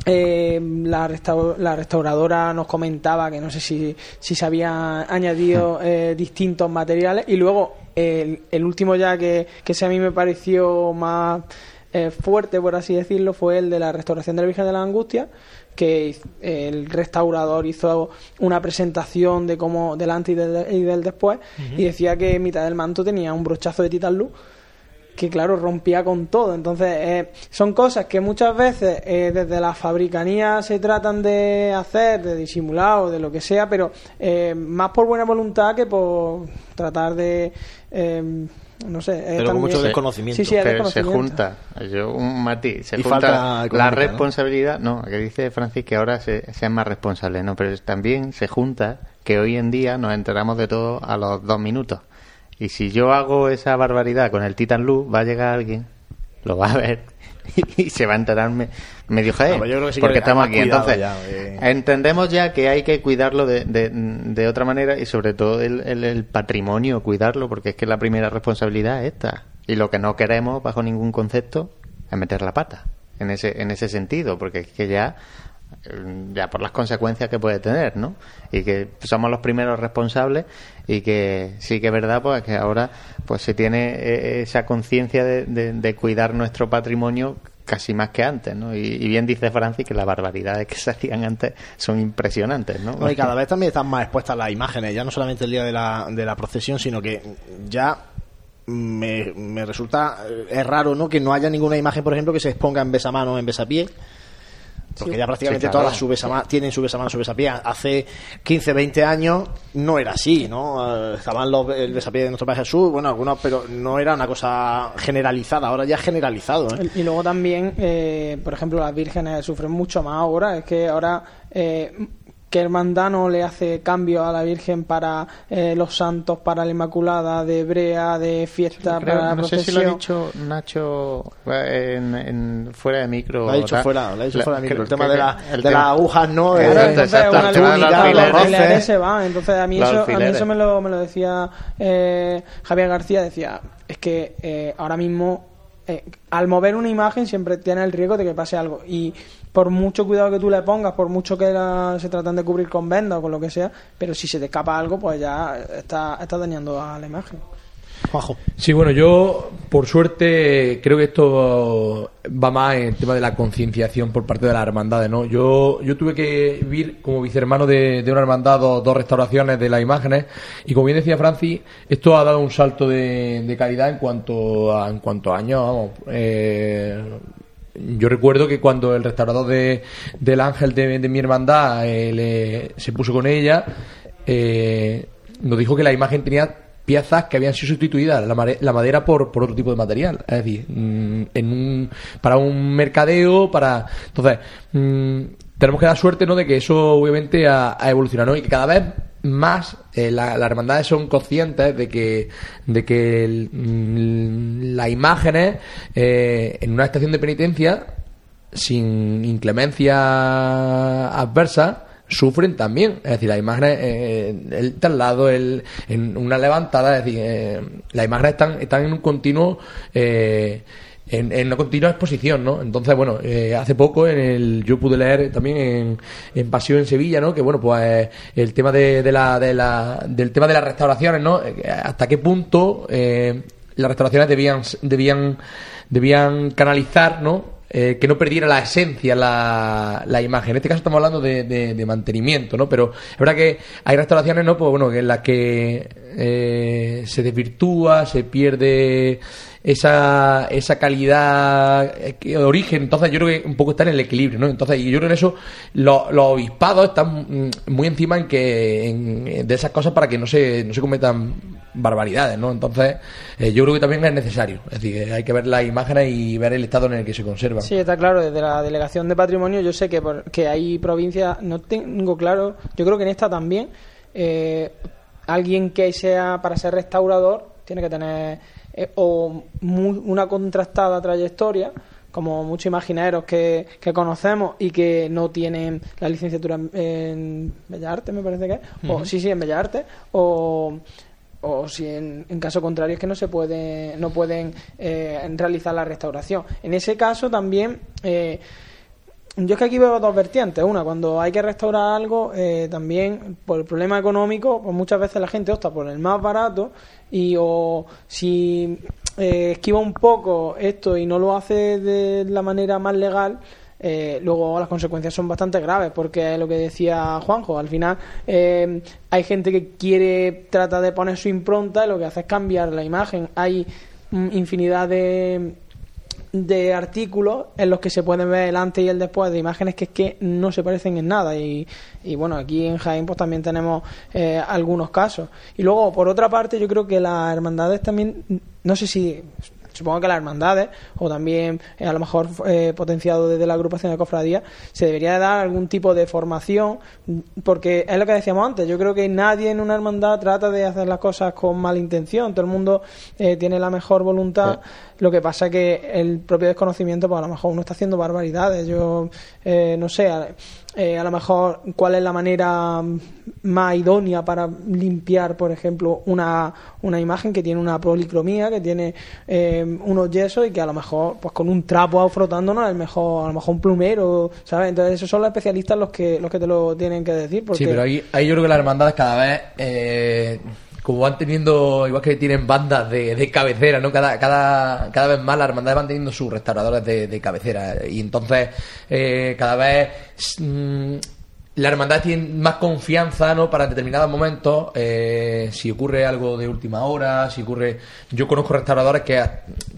eh, la, la, restauradora nos comentaba que no sé si, si se habían añadido eh, distintos materiales y luego el, el último ya que, que ese a mí me pareció más eh, fuerte, por así decirlo, fue el de la restauración de la Virgen de la Angustia que el restaurador hizo una presentación de cómo del antes y del, y del después y decía que en mitad del manto tenía un brochazo de titan luz que claro rompía con todo entonces eh, son cosas que muchas veces eh, desde la fabricanía se tratan de hacer de disimular o de lo que sea pero eh, más por buena voluntad que por tratar de eh, no sé eh, Pero con mucho desconocimiento. sí, sí, se junta, yo, un matiz, se Y junta falta la económica, ¿no? responsabilidad, ¿no? que dice Francis que ahora se, sean más responsables, ¿no? Pero también se junta que hoy en día nos enteramos de todo a los dos minutos. Y si yo hago esa barbaridad con el Titan Luz, va a llegar alguien lo va a ver y se va a enterar me- medio joder, No, sí porque estamos aquí. Entonces, ya, eh. entendemos ya que hay que cuidarlo de, de, de otra manera y sobre todo el, el- el patrimonio, cuidarlo, porque es que la primera responsabilidad es esta. Y lo que no queremos, bajo ningún concepto, es meter la pata en ese, en ese sentido, porque es que ya ya por las consecuencias que puede tener, ¿no? Y que somos los primeros responsables y que sí que es verdad, pues que ahora pues se tiene eh, esa conciencia de, de- cuidar nuestro patrimonio casi más que antes, ¿no? Y, bien dice Francis que las barbaridades que se hacían antes son impresionantes, ¿no? No, y cada vez también están más expuestas las imágenes, ya no solamente el día de la, de la procesión, sino que ya me, me resulta eh, es raro no que no haya ninguna imagen, por ejemplo, que se exponga en besamano o en besapié. Porque Sí. ya prácticamente Sí, claro. todas las subesama- tienen su besamano, su besapié. Hace 15, 20 años no era así, ¿no? Eh, Estaban los, el besapié de nuestro Padre Jesús, bueno, algunos, pero no era una cosa generalizada. Ahora ya es generalizado, ¿eh? Y luego también, eh, por ejemplo, las vírgenes sufren mucho más ahora. Es que ahora eh, que el mandano le hace cambio a la Virgen para eh, los santos, para la Inmaculada, de brea, de fiesta, Creo- para la no sé si lo procesión. ha dicho Nacho eh, en, en- fuera de micro. Lo ha dicho fuera, lo ha dicho La- fuera de micro. El tema de, la- el de tema- las agujas, ¿no? Claro, Eh, entonces exacto, una los alfileres. alfileres se van. Entonces a mí eso, a mí eso me lo, me lo decía eh, Javier García, decía, es que eh, ahora mismo eh, al mover una imagen siempre tiene el riesgo de que pase algo y por mucho cuidado que tú le pongas, por mucho que la- se tratan de cubrir con venda o con lo que sea, pero si se te escapa algo, pues ya está, está dañando a la imagen. Juanjo. Sí, bueno, yo por suerte creo que esto va más en el tema de la concienciación por parte de las hermandades, ¿no? Yo, yo tuve que vivir como vicehermano de, de una hermandad dos, dos restauraciones de las imágenes y como bien decía Francis, esto ha dado un salto de, de calidad en cuanto a, en cuanto a años, vamos. eh, yo recuerdo que cuando el restaurador de, del ángel de, mi hermandad eh, le- se puso con ella, eh, nos dijo que la imagen tenía piezas que habían sido sustituidas, la, madera por, por otro tipo de material. Es decir, mm, en un, para un mercadeo, para... Entonces, mm, tenemos que dar suerte ¿no? de que eso obviamente ha, ha evolucionado ¿no? y que cada vez más eh, la- las hermandades son conscientes de que de que mm, las imágenes eh, en una estación de penitencia sin inclemencia adversa sufren también. Es decir, las imágenes, eh, el traslado, el, en una levantada, es decir, eh, las imágenes están, están en un continuo, eh, en, en una continua exposición, ¿no? Entonces, bueno, eh, hace poco en el, yo pude leer también en, en Pasión en Sevilla, ¿no? Que bueno, pues el tema de, de la, de la, del tema de las restauraciones, ¿no? Eh, Hasta qué punto eh, las restauraciones debían, debían, debían canalizar, ¿no? eh, que no perdiera la esencia la, la imagen. En este caso estamos hablando de, de- mantenimiento, ¿no? Pero es verdad que hay restauraciones, ¿no? Pues bueno, en las que eh, se desvirtúa, se pierde esa, esa calidad eh, de origen. Entonces yo creo que un poco está en el equilibrio, ¿no? Entonces, y yo creo en eso lo- los obispados están mm, muy encima en que en- de esas cosas para que no se, no se cometan barbaridades, ¿no? Entonces, eh, yo creo que también es necesario. Es decir, que hay que ver las imágenes y ver el estado en el que se conservan. Sí, está claro. Desde la Delegación de Patrimonio yo sé que, por- que hay provincias, no tengo claro, yo creo que en esta también, eh, alguien que sea para ser restaurador tiene que tener eh, o mu- una contrastada trayectoria, como muchos imagineros que, que conocemos y que no tienen la licenciatura en, en Bellas Artes, me parece que es, o sí, sí, en Bellas Artes, o o si en, en caso contrario es que no se puede no pueden eh, realizar la restauración. En ese caso también eh, yo es que aquí veo dos vertientes. Una cuando hay que restaurar algo eh, también por el problema económico pues muchas veces la gente opta por el más barato y o si eh, esquiva un poco esto y no lo hace de la manera más legal eh, luego las consecuencias son bastante graves porque es lo que decía Juanjo al final eh, hay gente que quiere trata de poner su impronta y lo que hace es cambiar la imagen. Hay mm, infinidad de de artículos en los que se pueden ver el antes y el después de imágenes que es que no se parecen en nada. Y, y bueno aquí en Jaén pues también tenemos eh, algunos casos. Y luego por otra parte yo creo que las hermandades también no sé si supongo que las hermandades, o también eh, a lo mejor eh, potenciado desde la agrupación de cofradías, se debería dar algún tipo de formación, porque es lo que decíamos antes, yo creo que nadie en una hermandad trata de hacer las cosas con mala intención, todo el mundo eh, tiene la mejor voluntad, lo que pasa que el propio desconocimiento, pues a lo mejor uno está haciendo barbaridades, yo no sé, a lo mejor cuál es la manera más idónea para limpiar, por ejemplo, una, una imagen que tiene una policromía, que tiene unos yesos y que a lo mejor pues con un trapo frotándonos a lo mejor a lo mejor un plumero sabes entonces esos son los especialistas los que los que te lo tienen que decir porque... sí pero ahí, ahí yo creo que las hermandades cada vez eh, como van teniendo, igual que tienen bandas de, de cabecera, ¿no? Cada, cada, cada vez más las hermandades van teniendo sus restauradores de, de cabecera. Y entonces, eh, cada vez mm, la hermandad tiene más confianza ¿no? para determinados momentos eh, si ocurre algo de última hora si ocurre yo conozco restauradores que,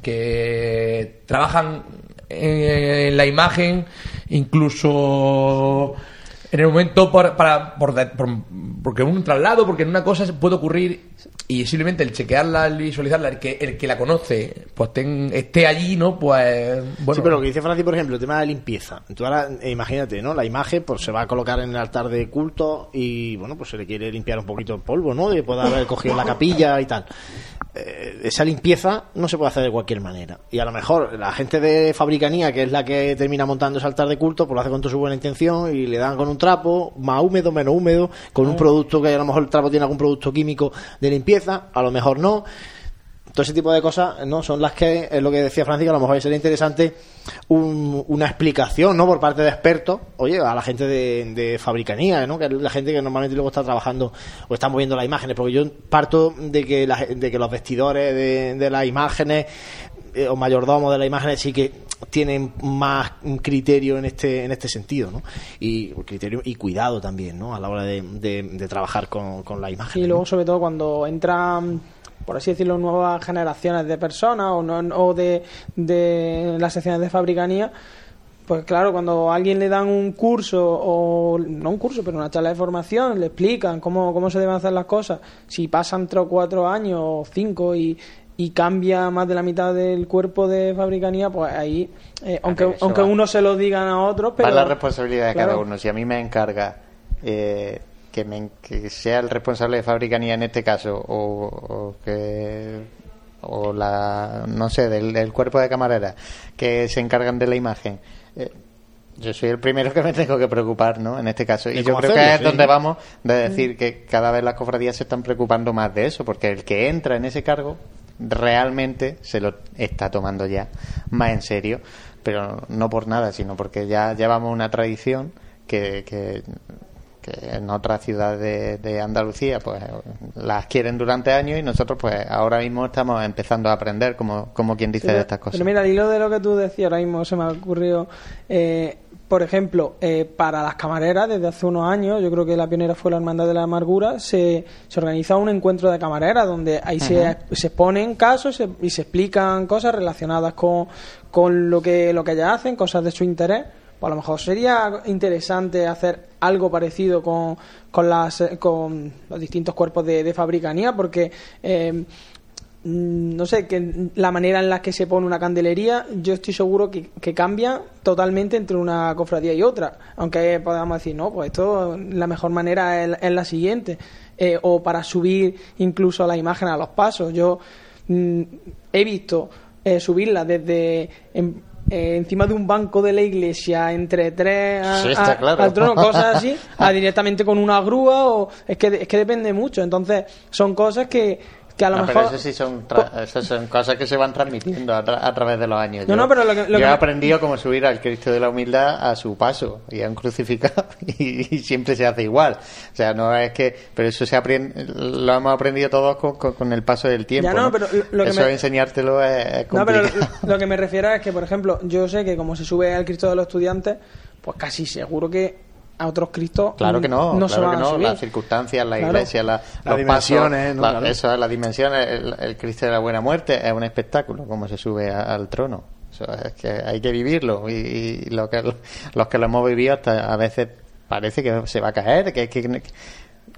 que trabajan en, la imagen incluso en el momento por, para por, porque un traslado porque en una cosa puede ocurrir y simplemente el chequearla, el visualizarla, el que, el que la conoce, pues esté allí, ¿no? Pues bueno. Sí, pero lo que dice Francis, por ejemplo, el tema de limpieza. Tú ahora, eh, imagínate, ¿no? La imagen pues se va a colocar en el altar de culto y, bueno, pues se le quiere limpiar un poquito el polvo, ¿no? De poder haber cogido la capilla y tal. Eh, esa limpieza no se puede hacer de cualquier manera. Y a lo mejor la gente de fabricanía, que es la que termina montando ese altar de culto, pues lo hace con toda su buena intención y le dan con un trapo, más húmedo, menos húmedo, con un ah. producto que a lo mejor el trapo tiene algún producto químico de limpieza, a lo mejor no. Todo ese tipo de cosas no son las que es lo que decía Francisco a lo mejor sería interesante una explicación no por parte de expertos oye a la gente de, fabricanía ¿no? que la gente que normalmente luego está trabajando o está moviendo las imágenes porque yo parto de que de que los vestidores de, las imágenes eh, o mayordomos de las imágenes sí que tienen más criterio en este en este sentido ¿no? y criterio y cuidado también ¿no? a la hora de, trabajar con, con la imagen y luego sobre todo cuando entran por así decirlo, nuevas generaciones de personas o, no, o de, de las secciones de fabricanía, pues claro, cuando a alguien le dan un curso, o no un curso, pero una charla de formación, le explican cómo, cómo se deben hacer las cosas, si pasan tres o cuatro años o cinco y, y cambia más de la mitad del cuerpo de fabricanía, pues ahí, eh, aunque, aunque uno se lo digan a otros, pero... Va la responsabilidad de cada uno. Si a mí me encarga eh, que, sea el responsable de fabricanía en este caso o, que o la no sé del, cuerpo de camarera que se encargan de la imagen eh, yo soy el primero que me tengo que preocupar, ¿no? En este caso. Y yo creo que es donde vamos de decir que cada vez las cofradías se están preocupando más de eso, porque el que entra en ese cargo realmente se lo está tomando ya más en serio, pero no por nada, sino porque ya llevamos una tradición que, que en otras ciudades de, Andalucía pues las quieren durante años y nosotros pues ahora mismo estamos empezando a aprender como, como quien dice de estas cosas. Pero mira, al hilo de lo que tú decías ahora mismo se me ha ocurrido eh, por ejemplo, eh, para las camareras, desde hace unos años, yo creo que la pionera fue la Hermandad de la Amargura, se, se organiza un encuentro de camareras donde ahí se, se exponen casos y se explican cosas relacionadas con, con lo que lo que ellas hacen, cosas de su interés. Pues a lo mejor sería interesante hacer algo parecido con, con, las, con los distintos cuerpos de, fabricanía, porque eh, no sé, que la manera en la que se pone una candelería, yo estoy seguro que, cambia totalmente entre una cofradía y otra. Aunque podamos decir, no, pues esto, la mejor manera es, la siguiente. Eh, o para subir incluso la imagen a los pasos. Yo mm, he visto eh, subirla desde eh, encima de un banco de la iglesia entre tres al trono, cosas así, a directamente con una grúa o es que es que depende mucho. Entonces, son cosas que que a lo mejor... Pero eso sí son, son cosas que se van transmitiendo a, través de los años. No, yo, pero lo que, yo he aprendido cómo subir al Cristo de la humildad a su paso y a un crucificado y, siempre se hace igual. O sea, no es que... Pero eso se aprende, lo hemos aprendido todos con, el paso del tiempo. Ya no, pero lo que eso me... enseñártelo es, complicado. No, pero lo que me refiero es que, por ejemplo, yo sé que como se sube al Cristo de los estudiantes, pues casi seguro que a otros Cristos claro que no, claro que no las circunstancias la iglesia la, las dimensiones la, eso las dimensiones el, Cristo de la buena muerte es un espectáculo como se sube al trono. Es que hay que vivirlo y, lo que los que lo hemos vivido hasta a veces parece que se va a caer que, que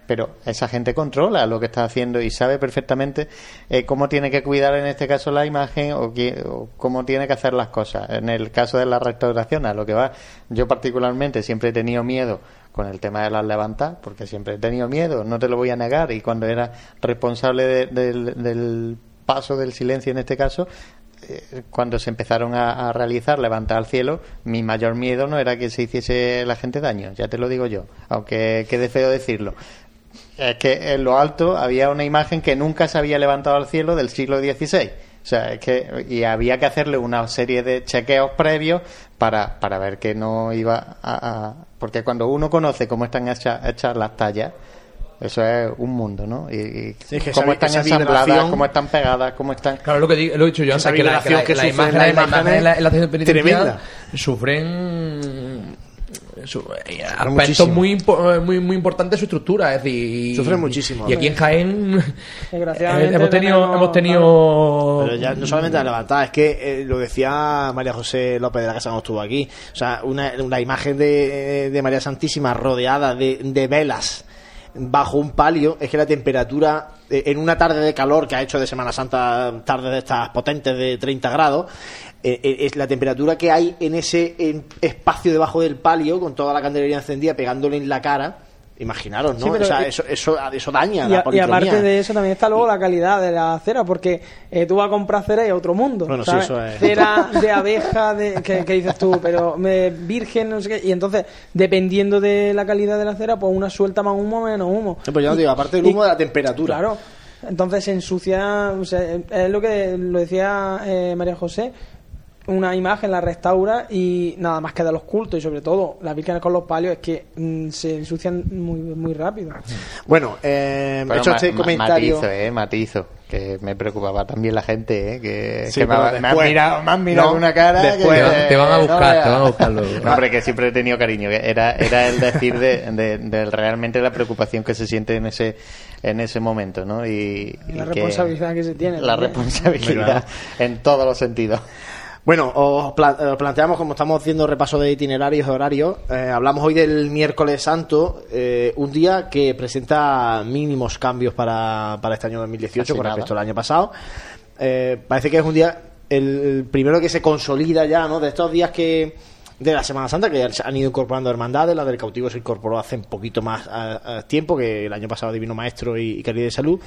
pero esa gente controla lo que está haciendo y sabe perfectamente eh, cómo tiene que cuidar en este caso la imagen o, qui- o cómo tiene que hacer las cosas. En el caso de la restauración, a lo que va, yo particularmente siempre he tenido miedo con el tema de las levantas, porque siempre he tenido miedo, no te lo voy a negar, y cuando era responsable de- del, del paso del silencio en este caso, eh, cuando se empezaron a, a realizar levantar al cielo, mi mayor miedo no era que se hiciese la gente daño, ya te lo digo yo, aunque quede feo decirlo. Es que en lo alto había una imagen que nunca se había levantado al cielo del siglo XVI. O sea, es que y había que hacerle una serie de chequeos previos para, para ver que no iba a, a- Porque cuando uno conoce cómo están hechas, hechas las tallas, eso es un mundo, ¿no? Y, y Sí, es que cómo esa- están esa ensambladas, cómo están pegadas, cómo están... Claro, lo que di- lo he dicho yo antes, que la, que la, que imagen, la, la tremenda. sufren su- eh, aspectos muy, eh, muy muy importantes de su estructura, es decir, Sufren muchísimo. Y aquí en Jaén Desgraciadamente eh, hemos tenido tenemos- hemos tenido Pero ya no solamente la levantada, es que eh, lo decía María José López de la Casa cuando estuvo aquí. O sea, una, una imagen de, de María Santísima rodeada de, de velas bajo un palio, es que la temperatura eh, en una tarde de calor que ha hecho de Semana Santa, tarde de estas potentes de 30 grados, eh, eh, es la temperatura que hay en ese espacio debajo del palio con toda la candelería encendida pegándole en la cara. Imaginaros, ¿no? Sí, o sea, eh, eso, eso, eso daña Y, la a- y policromía. aparte de eso también está luego la calidad de la cera, porque eh, tú vas a comprar cera y a otro mundo. Bueno, sí, eso es. Cera de abeja, de, que, que dices tú, pero me, virgen, no sé qué. Y entonces, dependiendo de la calidad de la cera, pues una suelta más humo, menos humo. Sí, pues no Y- digo, aparte del y- humo de la temperatura. Claro. Entonces se ensucia, o sea, es lo que lo decía eh, María José, una imagen la restaura y nada más queda los cultos y sobre todo las vírgenes con los palios es que mm, se ensucian muy muy rápido. Bueno, eh, he hecho ma- este comentario. Matizo, eh, matizo. Que me preocupaba también la gente, eh, que, Sí, que me, me han después- mirado, me han mirado no, una cara. después- que- Te van- a buscar, te van a buscar luego. No, hombre, que siempre he tenido cariño. que Era, era el decir de, de, de realmente la preocupación que se siente en ese, en ese momento, ¿no? Y, Y la y que- responsabilidad que se tiene. La también. responsabilidad en todos los sentidos. Bueno, os pla- eh, planteamos, como estamos haciendo repaso de itinerarios y horarios, eh, hablamos hoy del miércoles santo, eh, un día que presenta mínimos cambios para, para este año 2018 Casi con nada. respecto al año pasado. Eh, parece que es un día, el, primero que se consolida ya, ¿no? De estos días que de la Semana Santa que se han ido incorporando hermandades, la del cautivo se incorporó hace un poquito más a- a tiempo que el año pasado Divino Maestro y, y Caridad de Salud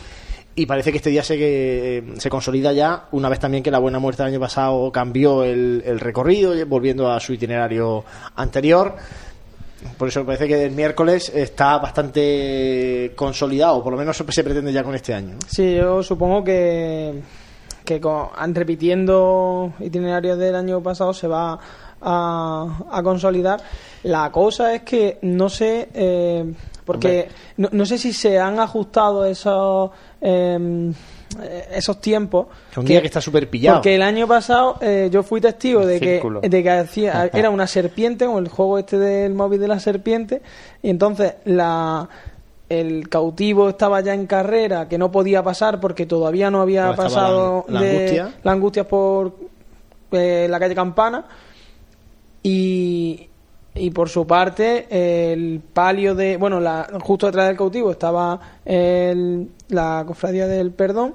y parece que este día se, que, se consolida ya una vez también que la Buena Muerte del año pasado cambió el, el recorrido volviendo a su itinerario anterior. Por eso me parece que el miércoles está bastante consolidado por lo menos se pretende ya con este año Sí, yo supongo que, que con- repitiendo itinerarios del año pasado se va a, a consolidar. La cosa es que no sé, eh, porque no, no sé si se han ajustado esos, eh, esos tiempos. Es un día que está súper pillado. Porque el año pasado eh, yo fui testigo de que, de que hacía, era una serpiente, como el juego este del móvil de la serpiente, y entonces la el cautivo estaba ya en carrera, que no podía pasar porque todavía no había pasado la- la de- angustia. la angustia por eh, la calle Campana y, y por su parte el palio de bueno la, justo detrás del cautivo estaba el- la cofradía del perdón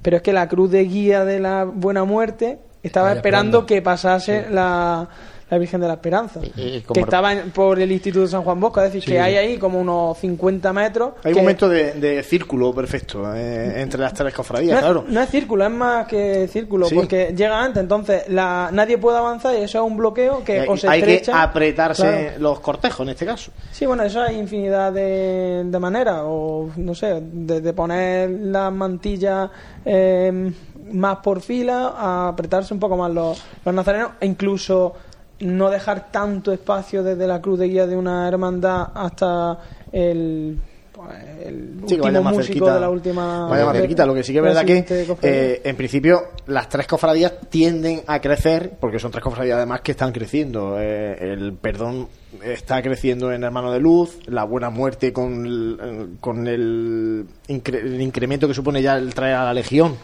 pero es que la cruz de guía de la buena muerte estaba esperando. que pasase la, la Virgen de la Esperanza Y- y como- que estaba en- por el Instituto de San Juan Bosco es decir que hay ahí como unos 50 metros hay que- un momento de, de círculo perfecto eh, entre las tres cofradías no, claro es, no es círculo, es más que círculo, Sí. porque llega antes, entonces la, nadie puede avanzar y eso es un bloqueo que hay, o se hay que apretarse Claro. los cortejos en este caso Sí, bueno, eso hay infinidad de, de maneras, o no sé, desde poner las mantillas eh, más por fila a apretarse un poco más los, los nazarenos, e incluso no dejar tanto espacio desde la cruz de guía de una hermandad hasta el, pues, el Sí, último más músico cerquita. de la última. Vaya más cerquita. Lo que sí que es verdad que, eh, en principio, las tres cofradías tienden a crecer, porque son tres cofradías además que están creciendo. Eh, el perdón está creciendo en Hermano de Luz, la buena muerte con el, con el, incre- el incremento que supone ya el traer a la Legión.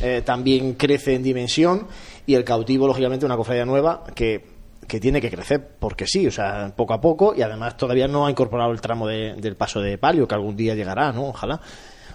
eh, también crece en dimensión y el cautivo lógicamente una cofradía nueva que que tiene que crecer porque sí, o sea, poco a poco y además todavía no ha incorporado el tramo de- del paso de palio que algún día llegará, ¿no? Ojalá.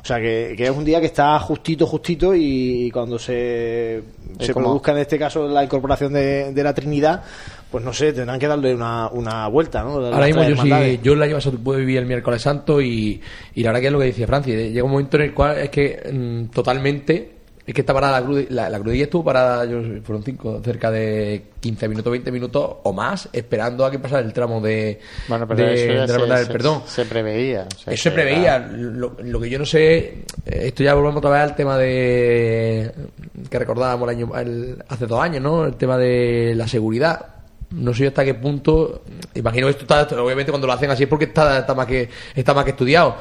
O sea, que, que es un día que está justito, justito y, cuando se, se como- produzca en este caso la incorporación de, de la Trinidad, pues no sé, tendrán que darle una, una vuelta, ¿no? Las Ahora mismo yo sí, yo año pasado pude vivir el miércoles santo y, y la verdad que es lo que decía Francis, eh, llega un momento en el cual es que mm, totalmente, es que está parada la cruz, la, la crudilla estuvo parada, yo, fueron cinco, cerca de 15 minutos, 20 minutos o más, esperando a que pasara el tramo de, Bueno, pero de, eso ya de la se, del se- perdón. se preveía. o sea Eso se preveía. Lo, lo que yo no sé, eh, esto ya volvemos otra vez al tema de que recordábamos el año, el- hace dos años, ¿no? El tema de la seguridad. No sé yo hasta qué punto. Imagino que esto está, obviamente cuando lo hacen así es porque está, está más que está más que estudiado.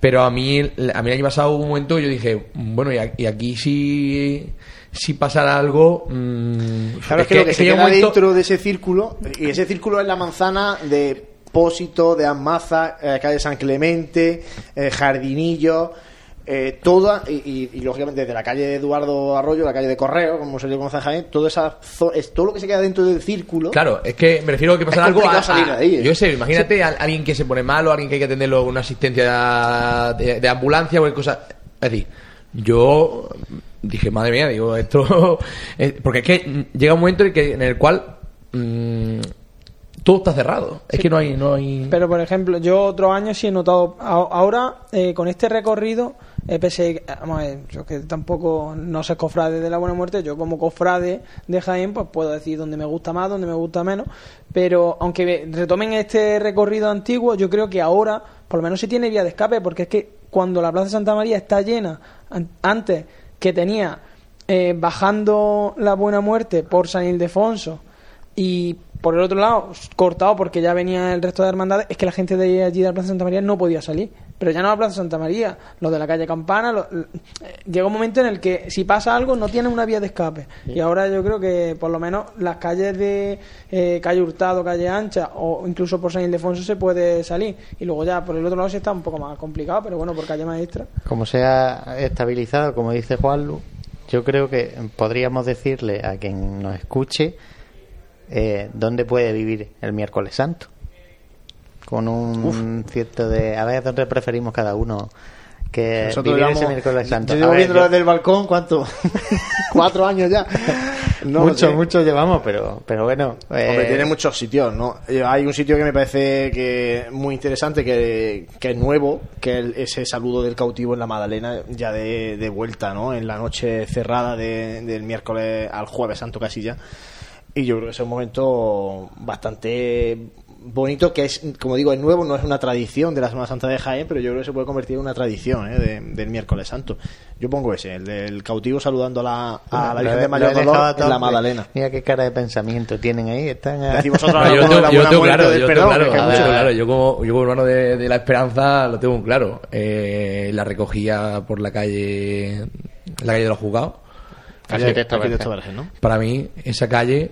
Pero a mí, a mí el año pasado hubo un momento yo dije, bueno, y a- y aquí si, si pasara algo. mm, Claro, es que, lo que se queda momento- dentro de ese círculo, y ese círculo es la manzana de Pósito, de Anmaza, eh, calle San Clemente, eh, Jardinillo, eh, toda, y, y- y, lógicamente desde la calle Eduardo Arroyo, la calle de Correo, como se le conoce en Jaén, toda esa es todo lo que se queda dentro del círculo. Claro, es que me refiero a que pasa algo a, salir de ahí, ¿eh? Yo sé, imagínate a, alguien que se pone malo, alguien que hay que atenderlo una asistencia de, de ambulancia o cualquier cosa. Es decir, yo dije, madre mía, digo, esto. es- porque es que llega un momento en, que, en el cual mm, todo está cerrado. Es que no hay. No hay... Pero, por ejemplo, yo otro año sí he notado. Ahora, eh, con este recorrido, pese a- vamos a ver, yo que tampoco no sé cofrade de la Buena Muerte, yo como cofrade de Jaén, pues puedo decir dónde me gusta más, dónde me gusta menos. Pero aunque retomen este recorrido antiguo, yo creo que ahora, por lo menos, se tiene vía de escape, porque es que cuando la Plaza de Santa María está llena, an- antes que tenía eh, bajando la Buena Muerte por San Ildefonso y por el otro lado, cortado porque ya venía el resto de hermandades, es que la gente de allí de la Plaza Santa María no podía salir. Pero ya no la Plaza Santa María, los de la calle Campana. eh, llega un momento en el que si pasa algo no tiene una vía de escape. Y ahora yo creo que por lo menos las calles de eh, calle Hurtado, calle Ancha o incluso por San Ildefonso se puede salir. Y luego ya por el otro lado sí está un poco más complicado, pero bueno, por calle Maestra. Como se ha estabilizado, como dice Juanlu, yo creo que podríamos decirle a quien nos escuche eh, dónde puede vivir el miércoles santo. Con un cierto de. A ver, ¿dónde preferimos cada uno que Nosotros vivir ese miércoles santo? Yo llevo viéndolo desde el balcón, ¿cuánto? Cuatro años ya. No mucho, mucho llevamos, pero, pero bueno. Hombre, eh, tiene muchos sitios, ¿no? Eh, Hay un sitio que me parece que muy interesante, que, que es nuevo, que es ese saludo del cautivo en la Madalena, ya de, de vuelta, ¿no? En la noche cerrada de- del miércoles al jueves Santo Casilla. Y yo creo que es un momento bastante bonito, que es, como digo, es nuevo, no es una tradición de la Semana Santa de Jaén, pero yo creo que se puede convertir en una tradición ¿eh? de- del miércoles santo. Yo pongo ese, el del cautivo saludando a la, a la lo Virgen de dejado Dolor en la Magdalena. Mira qué cara de pensamiento tienen ahí. Están a- vosotros No, yo tengo, la yo tengo claro, del yo tengo claro, claro. Como, yo como hermano de, de la esperanza lo tengo muy claro. Eh, la recogía por la calle, la calle de los juzgados. Arquitecto Arquitecto Vergel. Vergel, ¿no? Para mí, esa calle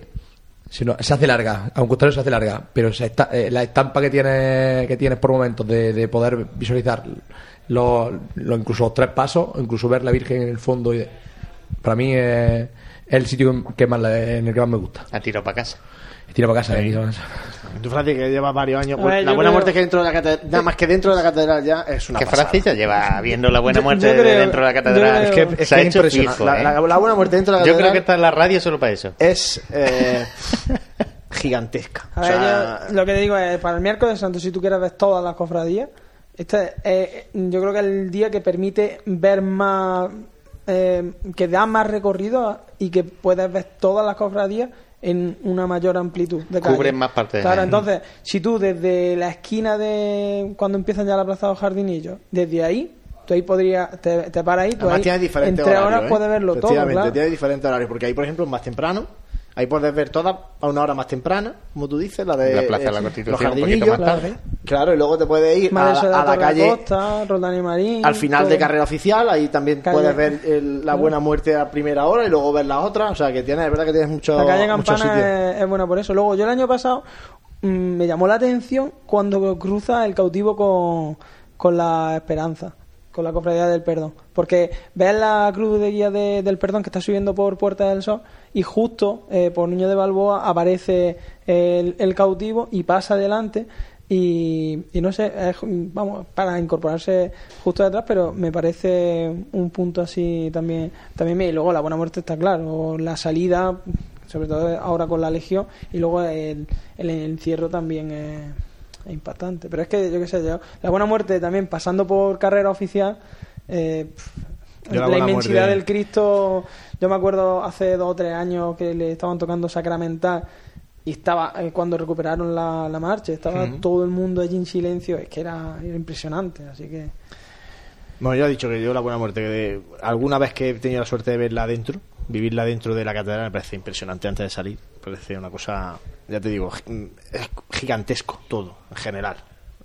se, no- se hace larga, a un costado se hace larga, pero se está- eh, la estampa que tienes, que tienes por momentos de, de poder visualizar los, incluso los tres pasos, incluso ver la Virgen en el fondo, y de- para mí es, es el sitio que más, en el que más me gusta. A tiro para casa. Tira para casa, eh. Tú, Francis, que llevas varios años. Pues, ver, la yo buena creo- muerte que dentro de la catedral, nada más que dentro de la catedral ya es una Que. Francis ya lleva viendo la buena Yo- muerte yo creo- dentro de la yo catedral. creo- Es que, es Se que ha es hecho impresionante. fijo, la, ¿eh? la- la buena muerte dentro de la Yo catedral creo que está en la radio solo para eso. es eh, gigantesca. A O ver, sea, yo lo que te digo es, para el miércoles santo, si tú quieres ver todas las cofradías, este es, yo creo que es el día que permite ver más, eh, que da más recorrido y que puedes ver todas las cofradías en una mayor amplitud de calle. Cubren más parte de Claro, entonces, si tú desde la esquina de cuando empiezan ya la plaza de los jardinillos, desde ahí, tú ahí podrías, te, te paras ahí, tú además ahí, tiene diferentes en tres horarios, horas ¿eh? puedes verlo todo, claro. tiene diferentes horarios, porque ahí, por ejemplo, es más temprano. Ahí puedes ver todas a una hora más temprana, como tú dices, la de La Plaza de la eh, Constitución, los un jardinillos. más tarde. Claro, y luego te puedes ir a, la calle Costa, y Marín, al final todo. de carrera oficial, ahí también Calle- puedes ver el- la buena muerte a primera hora y luego ver las otras, o sea que tienes, es verdad que tienes mucho, La calle muchos sitios. Campana es, es buena por eso. Luego, yo el año pasado mm, me llamó la atención cuando cruza el cautivo con, con la esperanza. Con la cofradía del perdón. Porque ves la cruz de guía de- del perdón que está subiendo por Puerta del Sol y justo eh, por Niño de Balboa aparece el, cautivo y pasa adelante. Y, y no sé, es, vamos, para incorporarse justo detrás, pero me parece un punto así también. también Y luego la buena muerte está claro, la salida, sobre todo ahora con la legión, y luego el, el encierro también es, es impactante. Pero es que, yo qué sé, yo, la buena muerte también pasando por carrera oficial, eh, pff, la inmensidad Muerte- del Cristo, yo me acuerdo hace dos o tres años que le estaban tocando Sacramental y estaba eh, cuando recuperaron la, la marcha, estaba todo el mundo allí en silencio, es que era, era impresionante, así que... Bueno, yo he dicho que yo la buena muerte, que de- alguna vez que he tenido la suerte de verla dentro, vivirla dentro de la catedral, me parece impresionante antes de salir. Parece una cosa, ya te digo, es gigantesco todo, en general.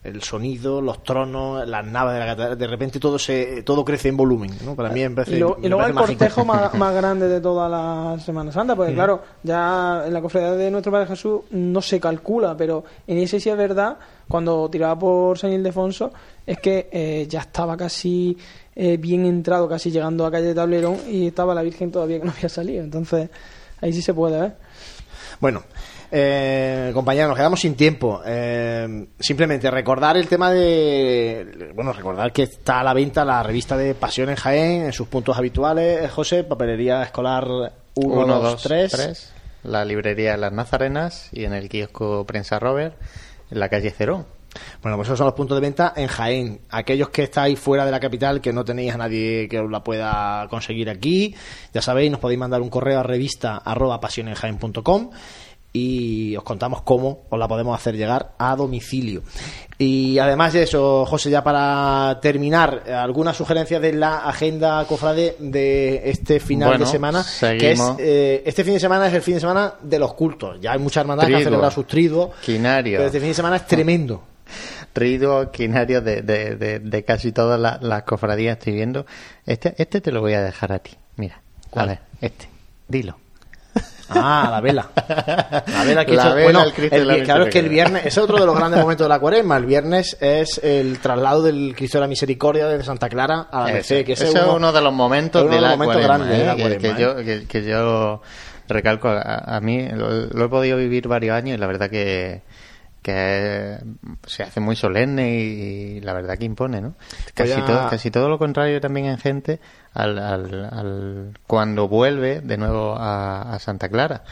El sonido, los tronos, las naves de la catedral, de repente todo se todo crece en volumen, ¿no? Para mí me parece Y, lo- y luego el mágico. cortejo más, más grande de toda la Semana Santa, porque Ujú. claro, ya en la cofradía de nuestro Padre Jesús no se calcula, pero en ese sí es verdad, cuando tiraba por San Ildefonso, es que eh, ya estaba casi eh, bien entrado, casi llegando a calle Tablerón y estaba la Virgen todavía que no había salido, entonces ahí sí se puede ver. Bueno, eh, compañeros, nos quedamos sin tiempo. Eh, simplemente recordar el tema de. Bueno, recordar que está a la venta la revista de Pasión en Jaén en sus puntos habituales. Eh, José, papelería escolar 1, 1, 2, 2, 3. 3. La librería Las Nazarenas y en el kiosco Prensa Robert en la calle Cerón. Bueno, pues esos son los puntos de venta en Jaén. Aquellos que estáis fuera de la capital, que no tenéis a nadie que os la pueda conseguir aquí, ya sabéis, nos podéis mandar un correo a revista arroba pasionenjaén.com y os contamos cómo os la podemos hacer llegar a domicilio. Y además de eso, José, ya para terminar, algunas sugerencias de la agenda cofrade de este final Bueno, de semana, que es eh, este fin de semana es el fin de semana de los cultos. Ya hay muchas hermandades que han Triduo. celebrado sus triduos, pero este fin de semana es tremendo. Triduo, quinario de, de, de, de casi todas la- las cofradías estoy viendo. Este, este te lo voy a dejar a ti. Mira, ¿Cuál? a ver, este. Dilo. Ah, la vela. La vela que La hizo- vela, bueno, el Cristo el de la vi- claro, es que el viernes es otro de los grandes momentos de la cuaresma. El viernes es el traslado del Cristo de la Misericordia desde Santa Clara a la. Merced, que ese es uno de los momentos uno de la los momentos cuaresma, grandes de la ¿eh? cuaresma, ¿eh? yo, que, que yo recalco, a, a mí lo, lo he podido vivir varios años y la verdad que, que se hace muy solemne y, la verdad que impone, ¿no? Casi, a- todo, casi todo lo contrario también en gente al, al, al- cuando vuelve de nuevo a, a Santa Clara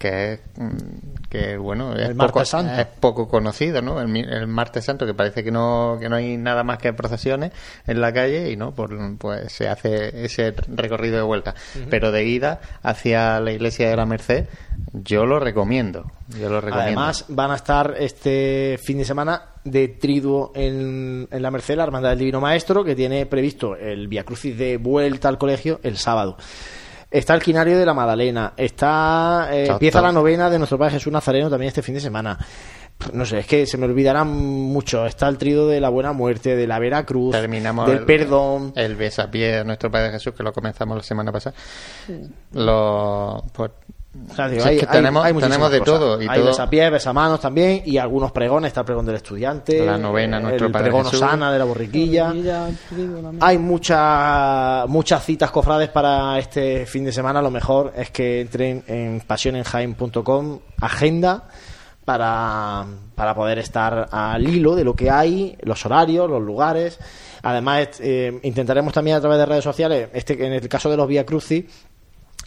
que es mm, que bueno es El poco, santo. es poco conocido no el, el martes santo que parece que no que no hay nada más que procesiones en la calle y no por, pues se hace ese recorrido de vuelta. Pero de ida hacia la iglesia de la Merced yo lo recomiendo yo lo recomiendo. Además, van a estar este fin de semana de triduo en, en la Merced, la Hermandad del Divino Maestro, que tiene previsto el Via Crucis de vuelta al colegio el sábado. Está el Quinario de la Magdalena, está eh, empieza la novena de nuestro Padre Jesús Nazareno también este fin de semana. No sé, es que se me olvidarán mucho. Está el trido de la Buena Muerte, de la Veracruz, terminamos del el, perdón. el besapié de nuestro Padre Jesús que lo comenzamos la semana pasada lo pues O sea, digo, si es hay, que hay- tenemos, hay muchísimas tenemos de cosas. todo y hay todo besapiés, besamanos también y algunos pregones. Está el pregón del estudiante, La novena, eh, nuestro el Padre pregón Jesús. Osana de la borriquilla. Hay mucha- muchas citas cofrades para este fin de semana. Lo mejor es que entren en pasionenjaen.com, agenda, para, para poder estar al hilo de lo que hay, los horarios, los lugares. Además, eh, intentaremos también a través de redes sociales, este en el caso de los Vía Crucis,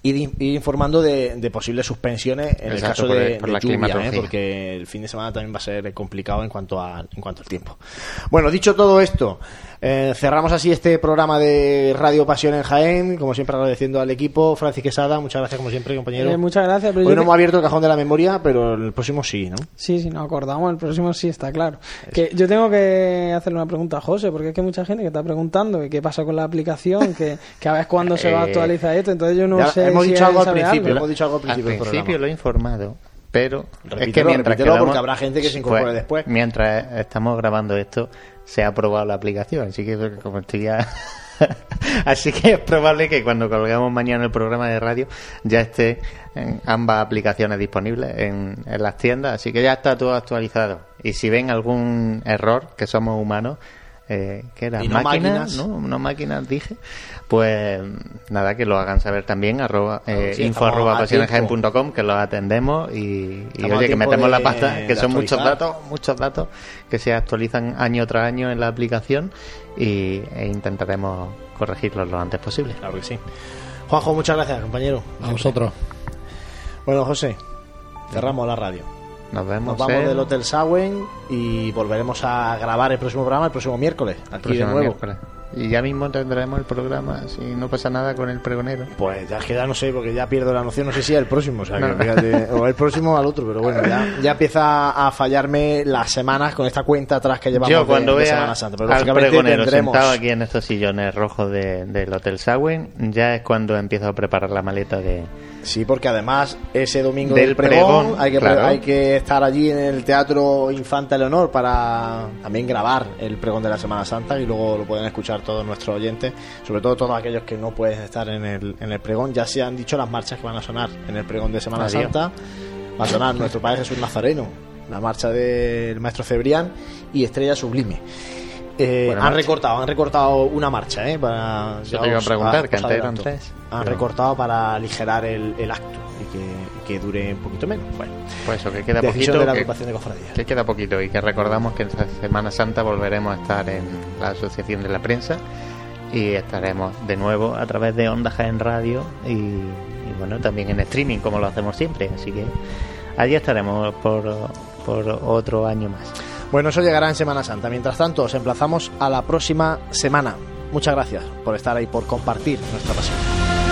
ir, ir informando de, de posibles suspensiones en el caso por de, por de la lluvia, ¿eh? porque el fin de semana también va a ser complicado en cuanto, a, en cuanto al tiempo. Bueno, dicho todo esto, eh, cerramos así este programa de Radio Pasión en Jaén, como siempre agradeciendo al equipo, Francis Quesada, muchas gracias como siempre, compañero. Eh, muchas gracias. Pero Hoy yo no que- hemos abierto el cajón de la memoria, pero el próximo sí, ¿no? Sí, sí, nos acordamos. El próximo sí está claro. Que yo tengo que hacerle una pregunta a José, porque es que hay mucha gente que está preguntando que qué pasa con la aplicación, que, que a ver cuándo se va a Eh, actualizar esto. Entonces yo no ya sé. hemos si dicho algo al principio, hemos dicho algo al Al principio del principio lo he informado, pero es que mientras quedamos- porque habrá gente que se incorpore pues, después. Mientras estamos grabando esto, se ha aprobado la aplicación, así que como estoy ya... así que es probable que cuando colgamos mañana el programa de radio ya esté en ambas aplicaciones disponibles en, en las tiendas, así que ya está todo actualizado. Y si ven algún error, que somos humanos, eh, ¿qué era? Y no máquinas, máquinas. ¿no? No máquinas, dije. Pues nada, que lo hagan saber también, arroba, eh, sí, info arroba pasionesjaen.com, que los atendemos y, oye, que metemos de- la pasta, que son muchos datos, muchos datos que se actualizan año tras año en la aplicación y, e intentaremos corregirlos lo antes posible. Claro que sí. Juanjo, muchas gracias, compañero. A vosotros. Bueno, José, cerramos la radio. Nos vemos Nos vamos en- del Hotel Sawen y volveremos a grabar el próximo programa el próximo miércoles. Aquí de próximo nuevo. miércoles. Y ya mismo tendremos el programa, si no pasa nada con el pregonero. Pues ya es que ya no sé, porque ya pierdo la noción, no sé si es el próximo, o sea, No. fíjate, o el próximo al otro, pero bueno, ya, ya empieza a fallarme las semanas con esta cuenta atrás que llevamos Yo de- cuando de vea Semana Santa. Pero al pregonero tendremos... sentado aquí en estos sillones rojos de- del Hotel Sagüen, ya es cuando empiezo a preparar la maleta de... Sí, porque además ese domingo Del del, pregón, pregón, hay, que, claro. hay que estar allí en el Teatro Infanta Leonor para también grabar el pregón de la Semana Santa y luego lo pueden escuchar todos nuestros oyentes, sobre todo todos aquellos que no pueden estar en el, en el pregón. Ya se han dicho las marchas que van a sonar en el pregón de Semana Adiós. Santa. Va a sonar Nuestro Padre Jesús Nazareno, la marcha del Maestro Cebrián y Estrella Sublime. Eh, han marcha. recortado, han recortado una marcha, ¿eh? Para, Yo te iba a preguntar, que antes eran adelanto. tres. Han Pero- recortado para aligerar el, el acto y que, que dure un poquito menos. Bueno, Pues eso, que queda decisión poquito. de la que- agrupación de cofradías. que queda poquito y que recordamos que esta Semana Santa volveremos a estar en la Asociación de la Prensa y estaremos de nuevo a través de Onda Jaén Radio y, y bueno, también en streaming como lo hacemos siempre. Así que allí estaremos por, por otro año más. Bueno, eso llegará en Semana Santa. Mientras tanto, os emplazamos a la próxima semana. Muchas gracias por estar ahí, por compartir nuestra pasión.